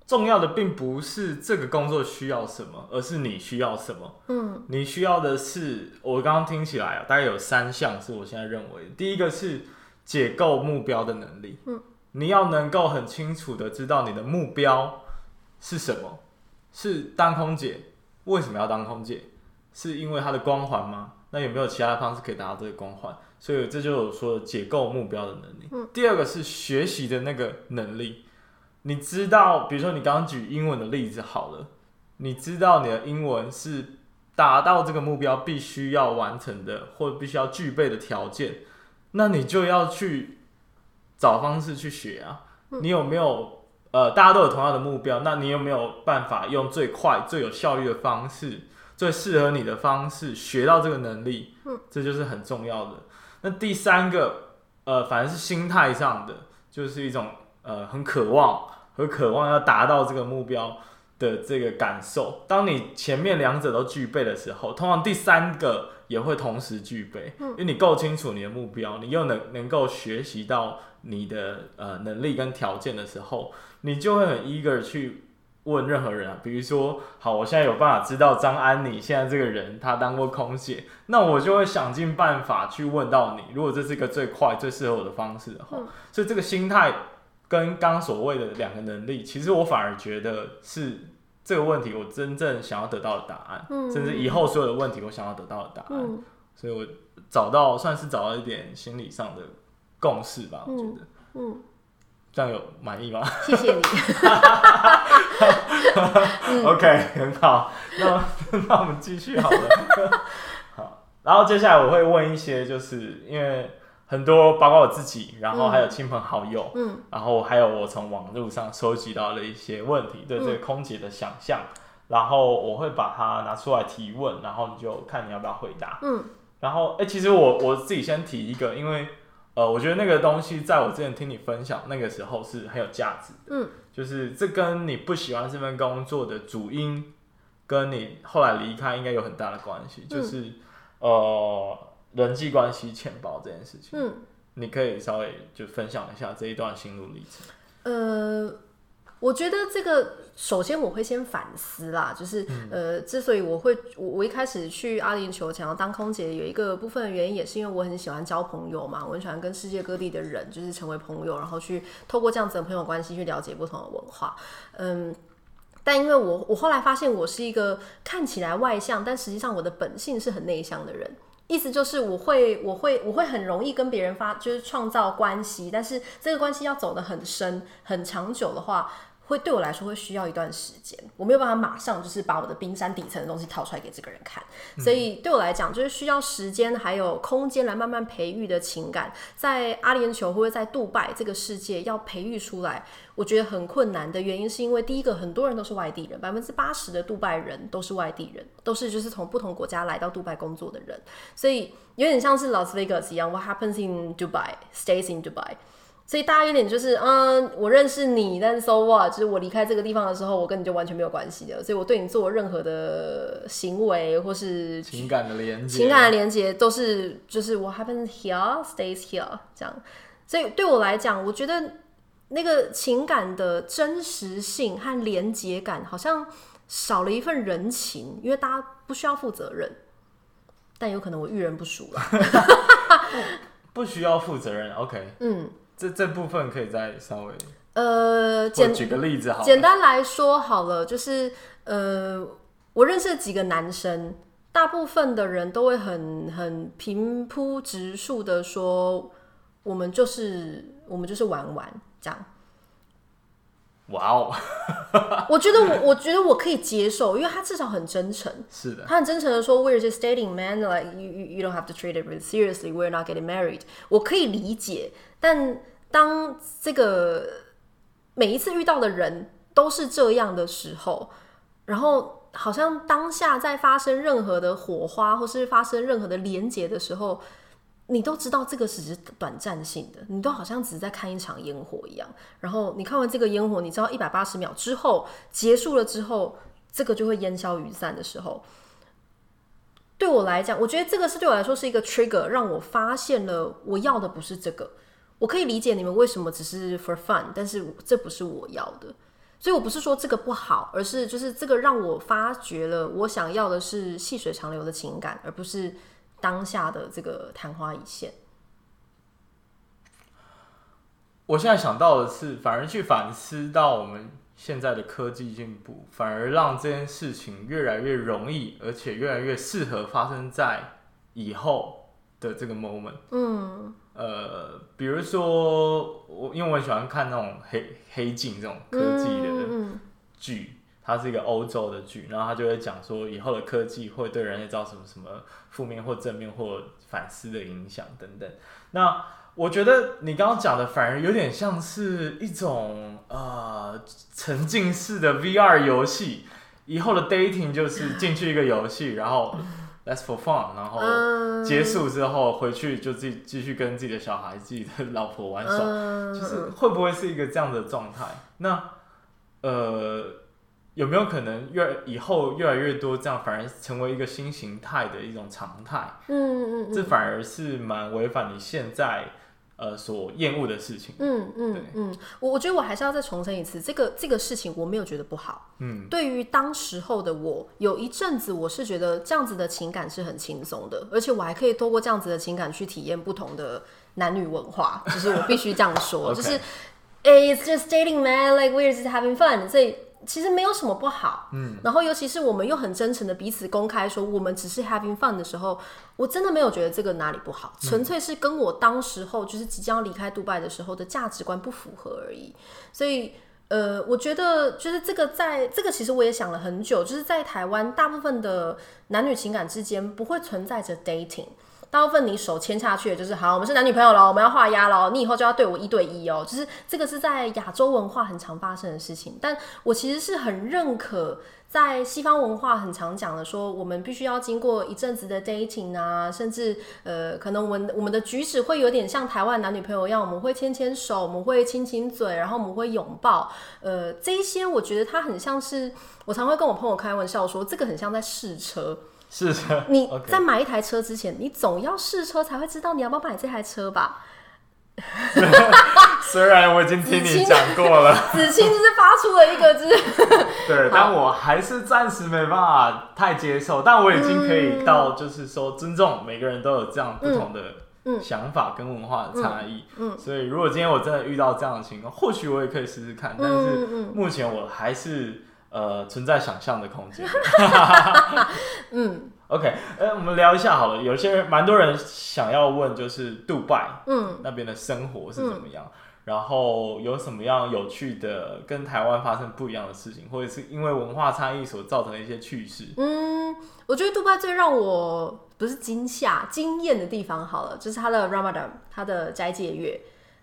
重要的并不是这个工作需要什么，而是你需要什么。嗯，你需要的是，我刚刚听起来啊，大概有三项是我现在认为的。第一个是解构目标的能力。嗯，你要能够很清楚的知道你的目标是什么。是当空姐，为什么要当空姐？是因为它的光环吗？那有没有其他的方式可以达到这个光环？所以这就是我说的解构目标的能力。嗯，第二个是学习的那个能力。你知道，比如说你刚刚举英文的例子好了，你知道你的英文是达到这个目标必须要完成的，或者必须要具备的条件，那你就要去找方式去学啊。你有没有呃，大家都有同样的目标，那你有没有办法用最快、最有效率的方式，最适合你的方式学到这个能力？这就是很重要的。那第三个，呃，反正是心态上的，就是一种。呃，很渴望和渴望要达到这个目标的这个感受。当你前面两者都具备的时候，通常第三个也会同时具备，因为你够清楚你的目标，你又能能够学习到你的呃能力跟条件的时候，你就会很 eager 去问任何人啊。比如说，好，我现在有办法知道张安妮现在这个人，她当过空姐，那我就会想尽办法去问到你。如果这是一个最快最适合我的方式的话，所以这个心态。跟刚刚所谓的两个能力，其实我反而觉得是这个问题我真正想要得到的答案，嗯、甚至以后所有的问题我想要得到的答案，嗯、所以我找到算是找到一点心理上的共识吧，我觉得，嗯，嗯这样有满意吗？谢谢你，OK，很好，那 那我们继续好了，好，然后接下来我会问一些，就是因为。很多，包括我自己，然后还有亲朋好友，嗯，嗯，然后还有我从网络上收集到的一些问题，对这个空姐的想象，嗯，然后我会把它拿出来提问，然后你就看你要不要回答，嗯，然后哎，其实我我自己先提一个，因为呃，我觉得那个东西在我之前听你分享那个时候是很有价值的，嗯，就是这跟你不喜欢这份工作的主因，跟你后来离开应该有很大的关系，就是，嗯，呃。人际关系浅薄这件事情，嗯，你可以稍微就分享一下这一段心路历程。呃，我觉得这个首先我会先反思啦，就是、嗯、呃，之所以我会我我一开始去阿联酋想要当空姐，有一个部分的原因也是因为我很喜欢交朋友嘛，我很喜欢跟世界各地的人就是成为朋友，然后去透过这样子的朋友关系去了解不同的文化。嗯，但因为我我后来发现我是一个看起来外向，但实际上我的本性是很内向的人。意思就是我会，我会，我会很容易跟别人发，就是创造关系，但是这个关系要走得很深、很长久的话。会对我来说会需要一段时间，我没有办法马上就是把我的冰山底层的东西掏出来给这个人看，嗯、所以对我来讲就是需要时间还有空间来慢慢培育的情感，在阿联酋或者在杜拜这个世界要培育出来，我觉得很困难的原因是因为第一个很多人都是外地人，百分之八十的杜拜人都是外地人，都是就是从不同国家来到杜拜工作的人，所以有点像是 Las Vegas 一样，What happens in Dubai stays in Dubai。所以大家有点就是，嗯，我认识你，但是 so what？就是我离开这个地方的时候，我跟你就完全没有关系的。所以我对你做任何的行为或是情感的连接，情感的连接都是就是 what happens here stays here 这样。所以对我来讲，我觉得那个情感的真实性和连接感好像少了一份人情，因为大家不需要负责任。但有可能我遇人不淑了。不需要负责任，OK。嗯，这这部分可以再稍微呃，简举个例子好了，简单来说好了，就是呃，我认识几个男生，大部分的人都会很很平铺直述的说，我们就是我们就是玩玩这样。哇哦！我觉得我我觉得我可以接受，因为他至少很真诚。是的，他很真诚的说，We're just dating, man. Like you, you, you don't have to treat it really seriously. We're not getting married. 我可以理解，但当这个每一次遇到的人都是这样的时候，然后好像当下在发生任何的火花，或是发生任何的连结的时候。你都知道这个只是短暂性的，你都好像只是在看一场烟火一样。然后你看完这个烟火，你知道一百八十秒之后结束了之后，这个就会烟消云散的时候，对我来讲，我觉得这个是对我来说是一个 trigger，让我发现了我要的不是这个。我可以理解你们为什么只是 for fun，但是这不是我要的。所以我不是说这个不好，而是就是这个让我发觉了我想要的是细水长流的情感，而不是。当下的这个昙花一现，我现在想到的是，反而去反思到我们现在的科技进步，反而让这件事情越来越容易，而且越来越适合发生在以后的这个 moment。嗯，呃，比如说我，因为我很喜欢看那种黑黑镜这种科技的剧。嗯嗯嗯它是一个欧洲的剧，然后他就会讲说以后的科技会对人类造成什么负面或正面或反思的影响等等。那我觉得你刚刚讲的反而有点像是一种呃沉浸式的 VR 游戏，以后的 dating 就是进去一个游戏，然后 let's for fun，然后结束之后回去就自己继续跟自己的小孩、自己的老婆玩耍，就是会不会是一个这样的状态？那呃。有没有可能越以后越来越多这样，反而成为一个新形态的一种常态？嗯嗯嗯，这反而是蛮违反你现在呃所厌恶的事情。嗯嗯嗯，我我觉得我还是要再重申一次，这个这个事情我没有觉得不好。嗯，对于当时候的我，有一阵子我是觉得这样子的情感是很轻松的，而且我还可以透过这样子的情感去体验不同的男女文化，就是我必须这样说. 就是 It's just dating, man. Like we're just having fun. 所以。其实没有什么不好，嗯，然后尤其是我们又很真诚的彼此公开说我们只是 having fun 的时候，我真的没有觉得这个哪里不好，纯粹是跟我当时候就是即将离开杜拜的时候的价值观不符合而已。所以，呃，我觉得就是这个在这个其实我也想了很久，就是在台湾大部分的男女情感之间不会存在着 dating。大部分你手牵下去就是好，我们是男女朋友了，我们要画押了，你以后就要对我一对一哦，就是这个是在亚洲文化很常发生的事情。但我其实是很认可，在西方文化很常讲的说，我们必须要经过一阵子的 dating 啊，甚至呃，可能我们我们的举止会有点像台湾男女朋友一样，我们会牵牵手，我们会亲亲嘴，然后我们会拥抱，呃，这一些我觉得它很像是，我常会跟我朋友开玩笑说，这个很像在试车。试车，你 在买一台车之前你总要试车才会知道你要不要买这台车吧？虽然我已经听你讲过了，子清就是发出了一个字，对，但我还是暂时没办法太接受。但我已经可以到，就是说尊重每个人都有这样不同的想法跟文化的差异。嗯，嗯，所以如果今天我真的遇到这样的情况，或许我也可以试试看。但是目前我还是。呃，存在想象的空间。嗯，OK，呃，我们聊一下好了。有些人，蛮多人想要问，就是杜拜，嗯，那边的生活是怎么样？嗯、然后有什么样有趣的，跟台湾发生不一样的事情，或者是因为文化差异所造成的一些趣事？嗯，我觉得杜拜最让我不是惊吓、惊艳的地方，好了，就是它的 Ramadan，它的斋戒月。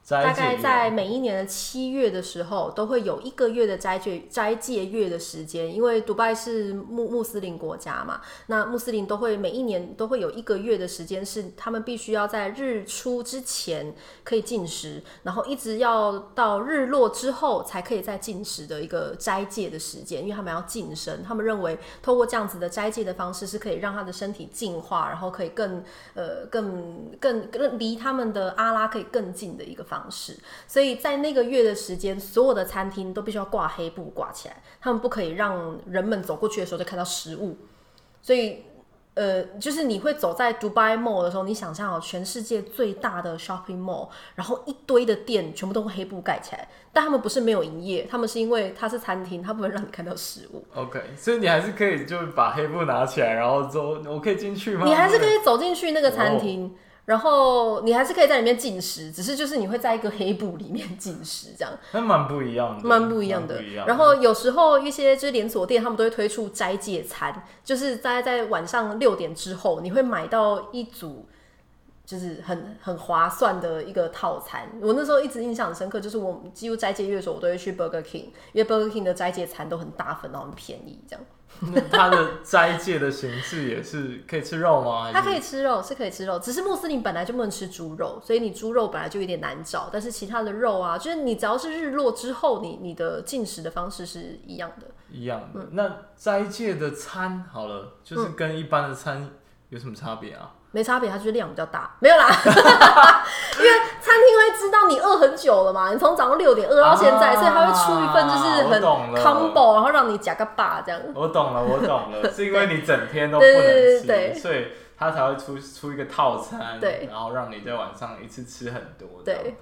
大概在每一年的七月的时候，都会有一个月的斋戒斋戒月的时间，因为迪拜是穆穆斯林国家嘛，那穆斯林都会每一年都会有一个月的时间，是他们必须要在日出之前可以进食，然后一直要到日落之后才可以再进食的一个斋戒的时间，因为他们要净身，他们认为透过这样子的斋戒的方式是可以让他的身体净化，然后可以更呃更更更离他们的阿拉可以更近的一个方式。方式，所以在那个月的时间，所有的餐厅都必须要挂黑布挂起来，他们不可以让人们走过去的时候就看到食物。所以呃，就是你会走在 Dubai Mall 的时候，你想象哦全世界最大的 shopping mall，然后一堆的店全部都用黑布盖起来，但他们不是没有营业，他们是因为它是餐厅，它不能让你看到食物。OK，所以你还是可以就把黑布拿起来，然后走我可以进去吗？你还是可以走进去那个餐厅。Oh. 然后你还是可以在里面进食，只是就是你会在一个黑布里面进食，这样。那蛮不一样的，蛮不一样的。然后有时候一些就是连锁店，他们都会推出斋戒餐，就是在在晚上六点之后，你会买到一组就是很很划算的一个套餐。我那时候一直印象很深刻，就是我几乎斋戒月的时候，我都会去 Burger King，因为 Burger King 的斋戒餐都很大份，然后很便宜，这样。那它的斋戒的形式也是可以吃肉吗？他可以吃肉，是可以吃肉。只是穆斯林本来就不能吃猪肉，所以你猪肉本来就有点难找。但是其他的肉啊，就是你只要是日落之后，你你的进食的方式是一样的。一样的。嗯、那斋戒的餐好了，就是跟一般的餐有什么差别啊？没差别，它就是量比较大，没有啦。因为餐厅会知道你饿很久了嘛，你从早上六点饿到现在，啊、所以他会出一份就是很 combo，然后让你夹个霸这样。我懂了，我懂了，是因为你整天都不能吃，所以他才会出出一个套餐，对，然后让你在晚上一次吃很多。对。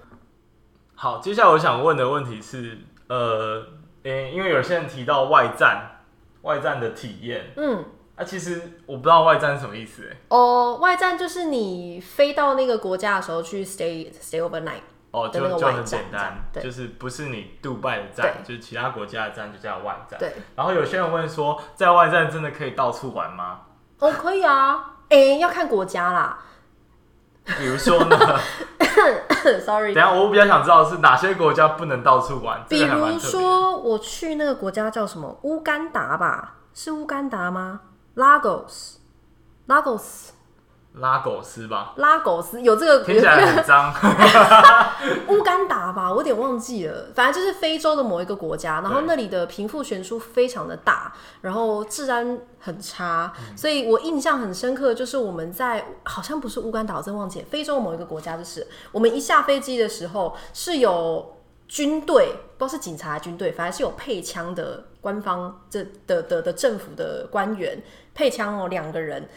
好，接下来我想问的问题是，呃，欸、因为有些人提到外战，外战的体验，嗯。啊，其实我不知道外站是什么意思哎。哦，外站就是你飞到那个国家的时候去 stay stay overnight。哦，就就很简单，就是不是你杜拜的站，就是其他国家的站就叫外站。对。然后有些人问说，在外站真的可以到处玩吗？哦，可以啊。哎、欸，要看国家啦。比如说呢？Sorry。等下，我比较想知道是哪些国家不能到处玩。比如说，我去那个国家叫什么？乌干达吧？是乌干达吗？Lagos，Lagos，拉狗斯吧？拉狗斯有这个听起来很脏。乌干达吧，我有点忘记了。反正就是非洲的某一个国家，然后那里的贫富悬殊非常的大，然后治安很差，嗯、所以我印象很深刻。就是我们在好像不是乌干达，我真忘记了，非洲某一个国家，就是我们一下飞机的时候是有军队，不知道是警察军队，反正是有配枪的。官方这的的的，的政府的官员配枪哦，两个人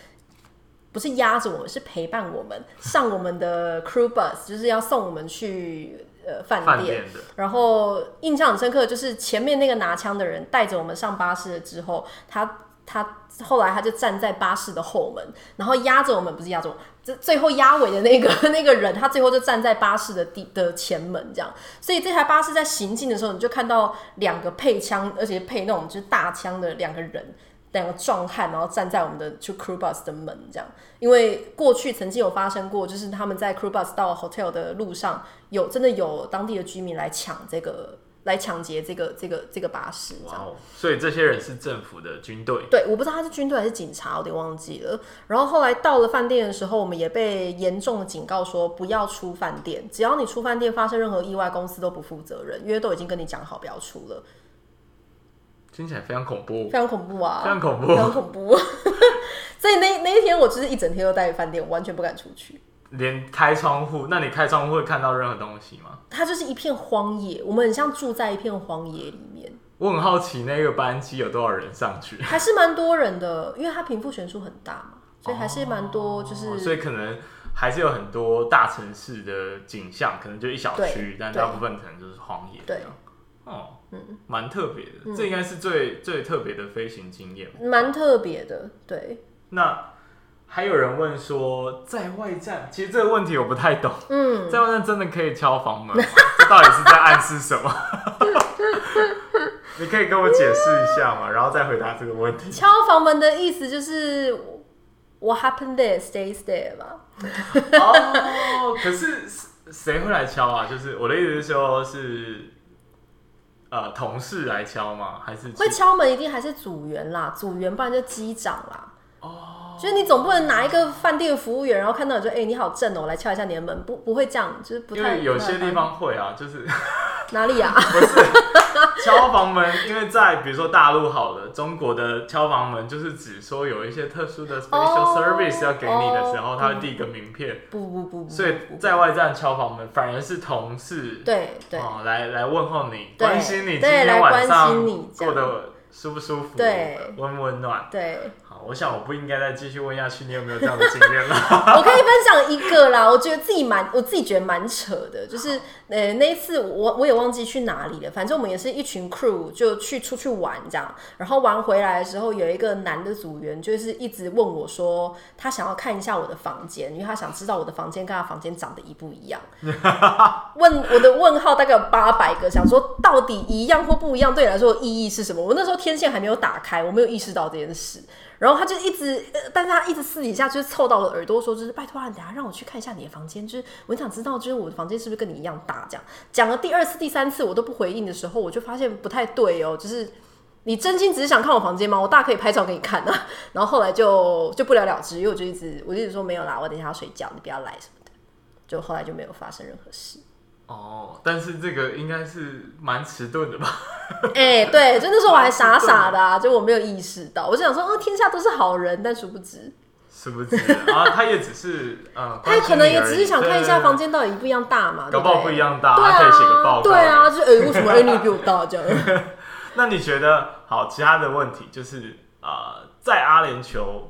不是压着我们，是陪伴我们 上我们的 crew bus，就是要送我们去呃饭店。然后印象很深刻，就是前面那个拿枪的人带着我们上巴士了之后，他他后来他就站在巴士的后门，然后压着我们，不是压着我们。最后压尾的那个 那个人，他最后就站在巴士的地的前门，这样。所以这台巴士在行进的时候，你就看到两个配枪，而且配那种就是大枪的两个人，两个壮汉，然后站在我们的就 crew bus 的门，这样。因为过去曾经有发生过，就是他们在 crew bus 到 hotel 的路上，有真的有当地的居民来抢这个。来抢劫这个这个这个巴士，这样。Wow, 所以这些人是政府的军队。对，我不知道他是军队还是警察，我有点忘记了。然后后来到了饭店的时候，我们也被严重的警告说不要出饭店，只要你出饭店发生任何意外，公司都不负责任，因为都已经跟你讲好不要出了。听起来非常恐怖，非常恐怖啊，非常恐怖，非常恐怖。所以那那一天我就是一整天都待在饭店，我完全不敢出去。连开窗户，那你开窗户会看到任何东西吗？它就是一片荒野，我们很像住在一片荒野里面。我很好奇那个班机有多少人上去？还是蛮多人的，因为它贫富悬殊很大嘛，所以还是蛮多，就是、哦、所以可能还是有很多大城市的景象，可能就一小区，但大部分可能就是荒野。对，哦，嗯，蛮特别的，嗯、这应该是最最特别的飞行经验，蛮特别的，对。那。还有人问说，在外站，其实这个问题我不太懂。嗯，在外站真的可以敲房门吗？这到底是在暗示什么？你可以跟我解释一下吗？然后再回答这个问题。敲房门的意思就是 What happened there stays there 吧？哦，可是谁会来敲啊？就是我的意思是说，是呃同事来敲吗？还是会敲门？一定还是组员啦，组员不然就机长啦。哦。就是你总不能拿一个饭店服务员，然后看到你就哎、欸、你好正哦，我来敲一下你的门，不不会这样，就是不太。因为有些地方会啊，就是 哪里啊？不是敲房门，因为在比如说大陆好了，中国的敲房门就是指说有一些特殊的 special service 要给你的时候，他会递一个名片。不不不不。所以在外站敲房门，反而是同事对对哦来来问候你，关心你今天晚上过得舒不舒服？对，温不温暖？对。好，我想我不应该再继续问下去。你有没有这样的经验了？我可以分享一个啦，我觉得自己蛮，我自己觉得蛮扯的，就是呃那一次我我也忘记去哪里了，反正我们也是一群 crew 就去出去玩这样，然后玩回来的时候，有一个男的组员就是一直问我说，他想要看一下我的房间，因为他想知道我的房间跟他房间长得一不一样。问我的问号大概有八百个，想说到底一样或不一样，对你来说意义是什么？我那时候天线还没有打开，我没有意识到这件事。然后他就一直，但是他一直私底下就是凑到了耳朵说，就是拜托啊，等下让我去看一下你的房间，就是我想知道，就是我的房间是不是跟你一样大？这样讲了第二次、第三次我都不回应的时候，我就发现不太对哦，就是你真心只是想看我房间吗？我大可以拍照给你看啊。然后后来就就不了了之，因为我就一直我就一直说没有啦，我等一下要睡觉，你不要来什么的。就后来就没有发生任何事。哦，但是这个应该是蛮迟钝的吧？哎、欸，对，就那时候我还傻傻的、啊，就我没有意识到，我就想说，哦，天下都是好人，但殊不知，殊不知啊，他也只是呃，他可能也只是想看一下房间到底不一样大嘛，搞不好不一样大，对啊，他可以写个报告，对啊，就哎、欸，为什么 A 女比我大这样？那你觉得好？其他的问题就是啊、呃，在阿联酋，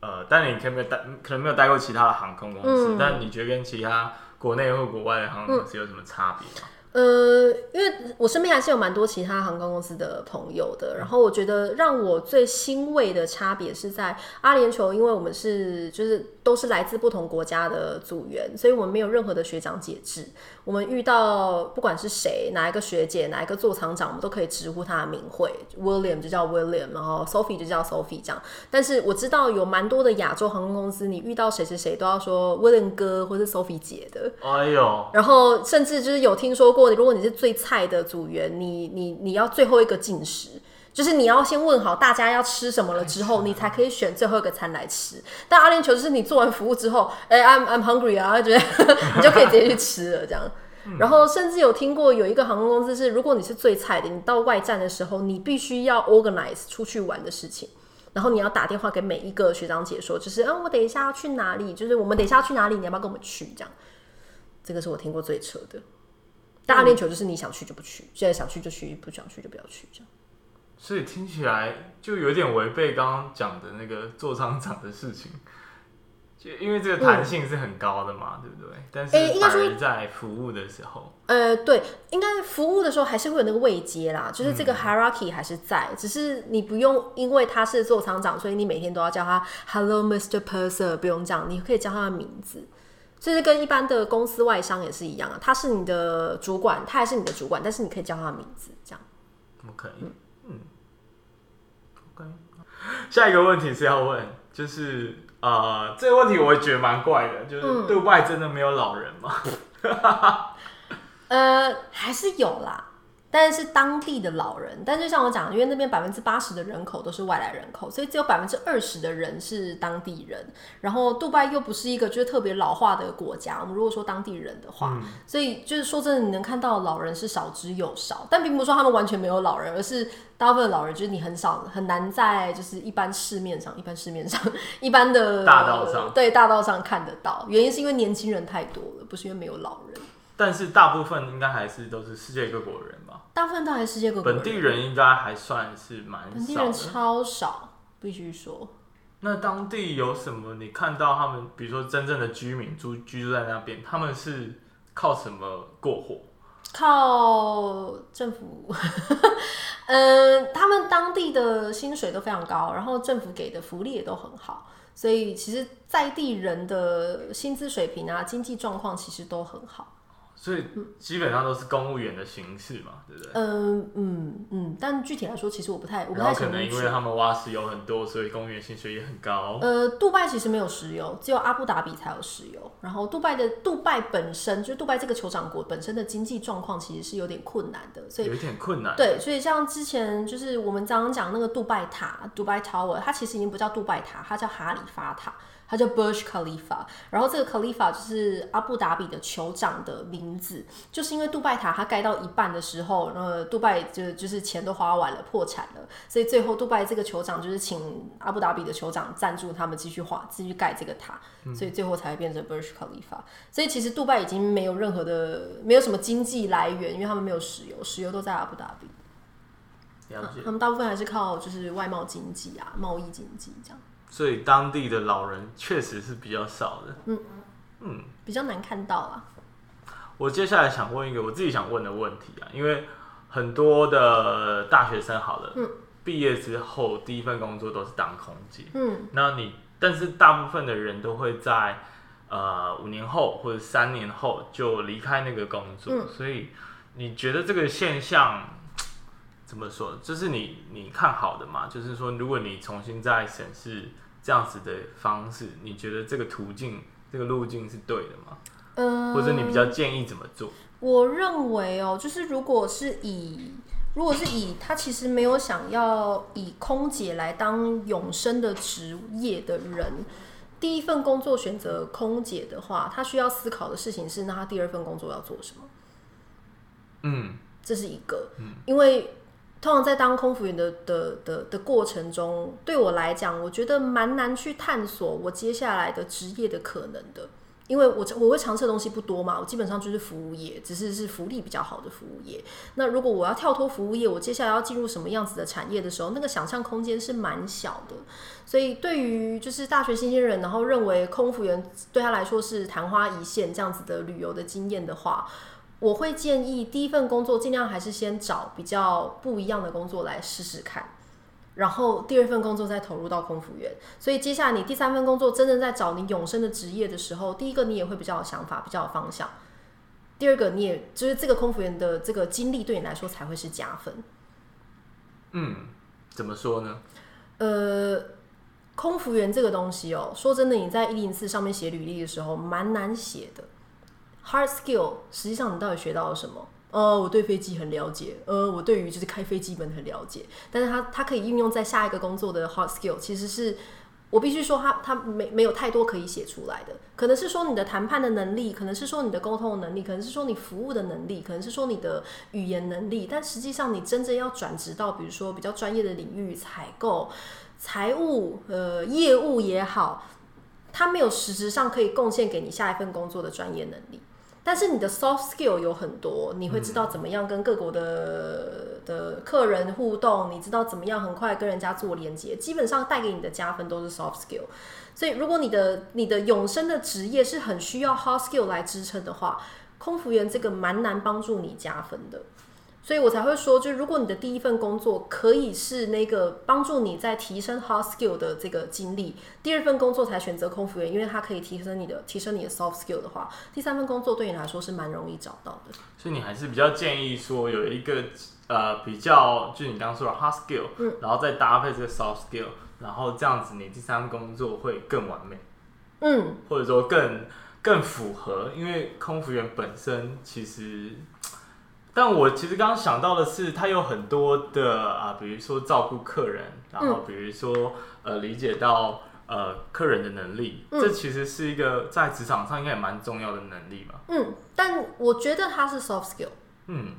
呃，但你可能没有待，可能没有待过其他的航空公司，嗯、但你觉得跟其他国内或国外的航空公司有什么差别吗？呃，因为我身边还是有蛮多其他航空公司的朋友的，然后我觉得让我最欣慰的差别是在阿联酋，因为我们是就是都是来自不同国家的组员，所以我们没有任何的学长姐制。我们遇到不管是谁，哪一个学姐，哪一个座舱长，我们都可以直呼他的名讳，William 就叫 William，然后 Sophie 就叫 Sophie 这样。但是我知道有蛮多的亚洲航空公司，你遇到谁谁谁都要说 William 哥或是 Sophie 姐的。哎呦，然后甚至就是有听说过。如果你是最菜的组员，你你你要最后一个进食，就是你要先问好大家要吃什么了之后，你才可以选最后一个餐来吃。但阿联酋就是你做完服务之后，哎、欸、，I'm I'm hungry 啊，觉得 你就可以直接去吃了这样。然后甚至有听过有一个航空公司是，如果你是最菜的，你到外站的时候，你必须要 organize 出去玩的事情，然后你要打电话给每一个学长姐说，就是嗯，我等一下要去哪里，就是我们等一下要去哪里，你要不要跟我们去？这样，这个是我听过最扯的。大阿联酋就是你想去就不去，现在想去就去，不想去就不要去，这样。所以听起来就有点违背刚刚讲的那个座舱长的事情，就因为这个弹性是很高的嘛，嗯、对不对？但是反而在服务的时候，呃，对，应该服务的时候还是会有那个位阶啦，就是这个 hierarchy 还是在，嗯、只是你不用因为他是座舱长，所以你每天都要叫他 Hello Mr. Purser，不用这样，你可以叫他的名字。这是跟一般的公司外商也是一样啊，他是你的主管，他还是你的主管，但是你可以叫他的名字，这样。OK，嗯嗯。OK，下一个问题是要问，就是呃，这个问题我也觉得蛮怪的，就是对外真的没有老人吗？嗯、呃，还是有啦。但是当地的老人，但就像我讲，因为那边百分之八十的人口都是外来人口，所以只有百分之二十的人是当地人。然后杜拜又不是一个就是特别老化的国家，我们如果说当地人的话，嗯、所以就是说真的，你能看到老人是少之又少。但并不是说他们完全没有老人，而是大部分的老人就是你很少很难在就是一般市面上、一般市面上、一般的大道上 对大道上看得到。原因是因为年轻人太多了，不是因为没有老人。但是大部分应该还是都是世界各国人吧？大部分都还是世界各国。本地人应该还算是蛮少的。本地人超少，必须说。那当地有什么？你看到他们，比如说真正的居民住居住在那边，他们是靠什么过活？靠政府。嗯，他们当地的薪水都非常高，然后政府给的福利也都很好，所以其实在地人的薪资水平啊、经济状况其实都很好。所以基本上都是公务员的形式嘛，对不对？嗯嗯嗯，但具体来说，其实我不太，我不太。可能因为他们挖石油很多，所以公务员薪水也很高。呃，杜拜其实没有石油，只有阿布达比才有石油。然后杜拜的杜拜本身，就是杜拜这个酋长国本身的经济状况其实是有点困难的，所以有一点困难。对，所以像之前就是我们刚刚讲那个杜拜塔，杜拜 Tower，它其实已经不叫杜拜塔，它叫哈里发塔。它叫 Burj Khalifa，然后这个 Khalifa 就是阿布达比的酋长的名字，就是因为杜拜塔它盖到一半的时候，呃，杜拜就就是钱都花完了，破产了，所以最后杜拜这个酋长就是请阿布达比的酋长赞助他们继续画，继续盖这个塔，所以最后才会变成 Burj Khalifa。所以其实杜拜已经没有任何的，没有什么经济来源，因为他们没有石油，石油都在阿布达比。了解。他们大部分还是靠就是外贸经济啊，贸易经济这样。所以当地的老人确实是比较少的。嗯嗯，比较难看到啊。我接下来想问一个我自己想问的问题啊，因为很多的大学生好了，嗯，毕业之后第一份工作都是当空姐，嗯，那你但是大部分的人都会在呃五年后或者三年后就离开那个工作，嗯，所以你觉得这个现象怎么说？这是你你看好的嘛？就是说，如果你重新再审视这样子的方式，你觉得这个途径这个路径是对的吗？嗯，或者你比较建议怎么做？我认为哦，就是如果是以，如果是以他其实没有想要以空姐来当永生的职业的人，第一份工作选择空姐的话，他需要思考的事情是，那他第二份工作要做什么？嗯，这是一个，嗯，因为通常在当空服员的的的的过程中，对我来讲，我觉得蛮难去探索我接下来的职业的可能的。因为我我会尝试的东西不多嘛，我基本上就是服务业，只是是福利比较好的服务业。那如果我要跳脱服务业，我接下来要进入什么样子的产业的时候，那个想象空间是蛮小的。所以对于就是大学新鲜人，然后认为空服员对他来说是昙花一现这样子的旅游的经验的话，我会建议第一份工作尽量还是先找比较不一样的工作来试试看。然后第二份工作再投入到空服员，所以接下来你第三份工作真正在找你永生的职业的时候，第一个你也会比较有想法，比较有方向；第二个你也就是这个空服员的这个经历对你来说才会是加分。嗯，怎么说呢？呃，空服员这个东西哦，说真的，你在一零四上面写履历的时候蛮难写的。Hard skill，实际上你到底学到了什么？呃，我对飞机很了解，呃，我对于就是开飞机本很了解，但是它它可以应用在下一个工作的 hard skill，其实是我必须说它它没没有太多可以写出来的，可能是说你的谈判的能力，可能是说你的沟通能力，可能是说你服务的能力，可能是说你的语言能力，但实际上你真正要转职到比如说比较专业的领域，采购、财务、呃业务也好，它没有实质上可以贡献给你下一份工作的专业能力。但是你的 soft skill 有很多，你会知道怎么样跟各国的的客人互动，你知道怎么样很快跟人家做连接，基本上带给你的加分都是 soft skill。所以如果你的你的永生的职业是很需要 hard skill 来支撑的话，空服员这个蛮难帮助你加分的。所以我才会说，就如果你的第一份工作可以是那个帮助你在提升 hard skill 的这个经历，第二份工作才选择空服员，因为它可以提升你的提升你的 soft skill 的话，第三份工作对你来说是蛮容易找到的。所以你还是比较建议说有一个呃比较，就你刚刚说的 hard skill，嗯，然后再搭配这个 soft skill，然后这样子你第三份工作会更完美，嗯，或者说更更符合，因为空服员本身其实。但我其实刚刚想到的是，他有很多的啊，比如说照顾客人，然后比如说呃理解到呃客人的能力，嗯，这其实是一个在职场上应该也蛮重要的能力吧。嗯，但我觉得它是 soft skill。嗯，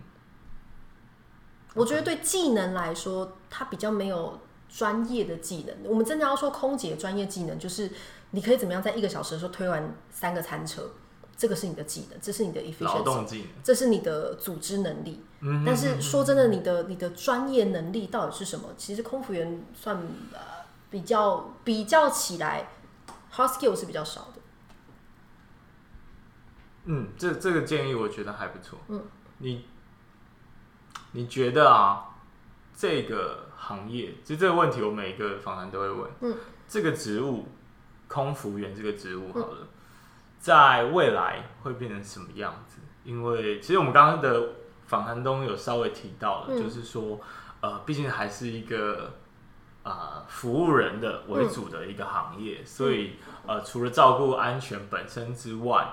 我觉得对技能来说，它比较没有专业的技能。我们真的要说空姐专业技能，就是你可以怎么样在一个小时的时候推完三个餐车。这个是你的技能，这是你的 efficiency，这是你的组织能力。嗯、但是说真的，你的你的专业能力到底是什么？其实空服员算呃比较比较起来，hard skill 是比较少的。嗯，这这个建议我觉得还不错。嗯，你你觉得啊，这个行业，其实这个问题我每一个访谈都会问。嗯，这个职务，空服员这个职务，好了。嗯在未来会变成什么样子？因为其实我们刚刚的访谈中有稍微提到了，嗯、就是说，呃，毕竟还是一个啊、呃、服务人的为主的一个行业，嗯、所以呃，除了照顾安全本身之外，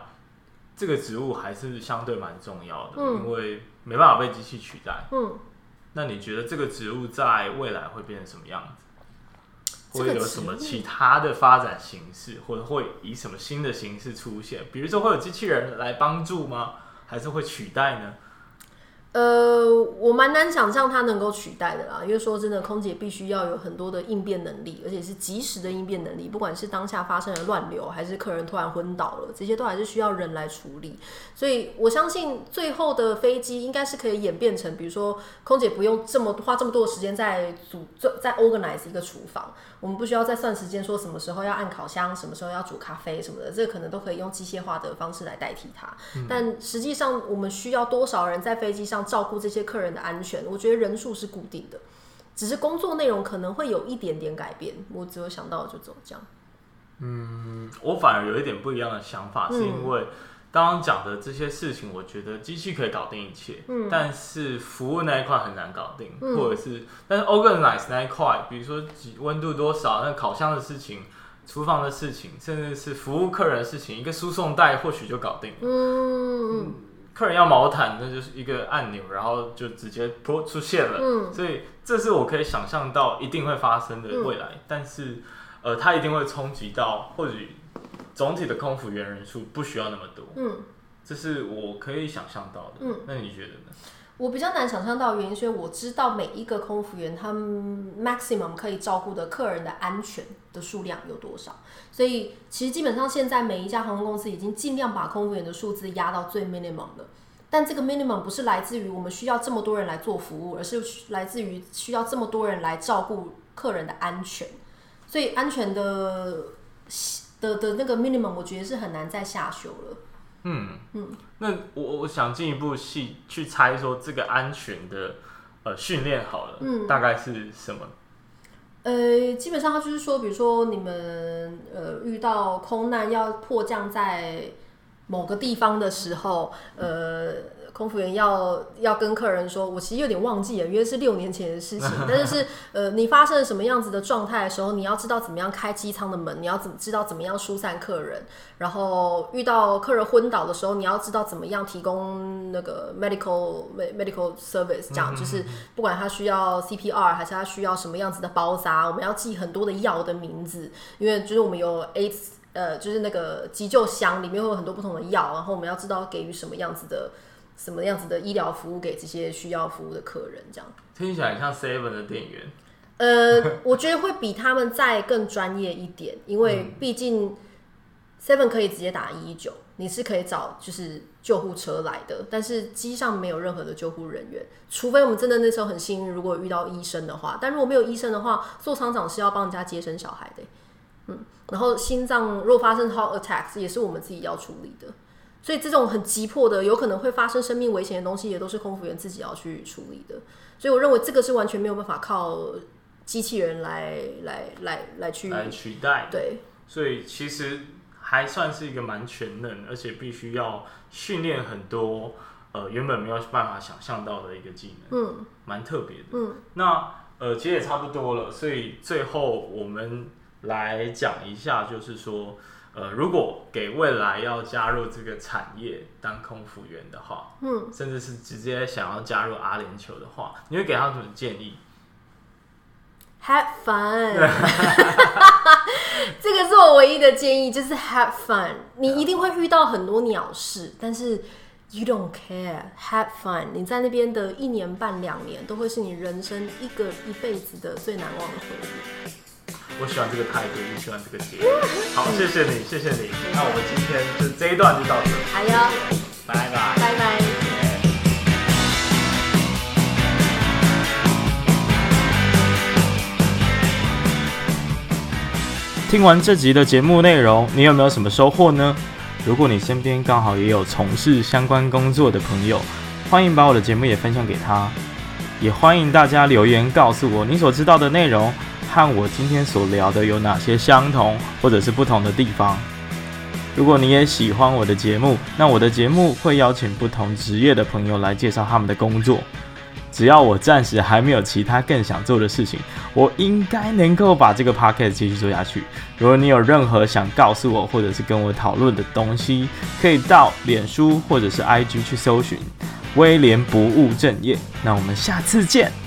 这个职务还是相对蛮重要的，嗯、因为没办法被机器取代。嗯，那你觉得这个职务在未来会变成什么样子？会有什么其他的发展形式，或者会以什么新的形式出现？比如说会有机器人来帮助吗？还是会取代呢？呃，我蛮难想象它能够取代的啦，因为说真的，空姐必须要有很多的应变能力，而且是及时的应变能力，不管是当下发生的乱流，还是客人突然昏倒了，这些都还是需要人来处理。所以我相信最后的飞机应该是可以演变成，比如说空姐不用这么花这么多的时间在组在 organize 一个厨房，我们不需要再算时间，说什么时候要按烤箱，什么时候要煮咖啡什么的，这个可能都可以用机械化的方式来代替它。嗯、但实际上，我们需要多少人在飞机上？照顾这些客人的安全，我觉得人数是固定的，只是工作内容可能会有一点点改变。我只有想到就走这样。嗯，我反而有一点不一样的想法，是因为刚刚讲的这些事情，我觉得机器可以搞定一切，嗯，但是服务那一块很难搞定，嗯、或者是但是 organize 那一块，比如说温度多少，那烤箱的事情、厨房的事情，甚至是服务客人的事情，一个输送带或许就搞定了。嗯。嗯客人要毛毯，那就是一个按钮，然后就直接出出现了。嗯，所以这是我可以想象到一定会发生的未来，嗯、但是，呃，它一定会冲击到，或许总体的空服员人数不需要那么多。嗯，这是我可以想象到的。嗯，那你觉得呢？我比较难想象到原因，是因为我知道每一个空服员他们 maximum 可以照顾的客人的安全的数量有多少，所以其实基本上现在每一家航空公司已经尽量把空服员的数字压到最 minimum 了。但这个 minimum 不是来自于我们需要这么多人来做服务，而是来自于需要这么多人来照顾客人的安全。所以安全的的的那个 minimum，我觉得是很难再下修了。嗯嗯，那我我想进一步细去猜说这个安全的呃训练好了，嗯，大概是什么？呃，基本上他就是说，比如说你们呃遇到空难要迫降在某个地方的时候，呃。空服员要要跟客人说，我其实有点忘记了，因为是六年前的事情。但是是呃，你发生了什么样子的状态的时候，你要知道怎么样开机舱的门，你要怎么知道怎么样疏散客人。然后遇到客人昏倒的时候，你要知道怎么样提供那个 medical medical service，这样就是不管他需要 CPR 还是他需要什么样子的包扎，我们要记很多的药的名字，因为就是我们有 AIDS 呃，就是那个急救箱里面会有很多不同的药，然后我们要知道给予什么样子的。什么样子的医疗服务给这些需要服务的客人？这样听起来像 Seven 的店员。呃，我觉得会比他们再更专业一点，因为毕竟 Seven 可以直接打一一九，你是可以找就是救护车来的，但是机上没有任何的救护人员，除非我们真的那时候很幸运，如果遇到医生的话。但如果没有医生的话，做厂长是要帮人家接生小孩的。嗯，然后心脏如果发生 heart attacks，也是我们自己要处理的。所以这种很急迫的，有可能会发生生命危险的东西，也都是空服员自己要去处理的。所以我认为这个是完全没有办法靠机器人来来来来去来取代。对，所以其实还算是一个蛮全能，而且必须要训练很多呃原本没有办法想象到的一个技能，嗯，蛮特别的。嗯，那呃其实也差不多了，所以最后我们来讲一下，就是说。呃，如果给未来要加入这个产业当空服员的话，嗯，甚至是直接想要加入阿联酋的话，你会给他什么建议？Have fun，这个是我唯一的建议，就是 have fun。你一定会遇到很多鸟事，但是 you don't care，have fun。你在那边的一年半两年，都会是你人生一个一辈子的最难忘的回忆。我喜欢这个态度，也喜欢这个节目。好，谢谢你，谢谢你。那我们今天就这一段就到这。好哟，拜拜，拜拜。听完这集的节目内容，你有没有什么收获呢？如果你身边刚好也有从事相关工作的朋友，欢迎把我的节目也分享给他。也欢迎大家留言告诉我你所知道的内容。和我今天所聊的有哪些相同或者是不同的地方？如果你也喜欢我的节目，那我的节目会邀请不同职业的朋友来介绍他们的工作。只要我暂时还没有其他更想做的事情，我应该能够把这个 p o c a s t 继续做下去。如果你有任何想告诉我或者是跟我讨论的东西，可以到脸书或者是 IG 去搜寻威廉不务正业。那我们下次见。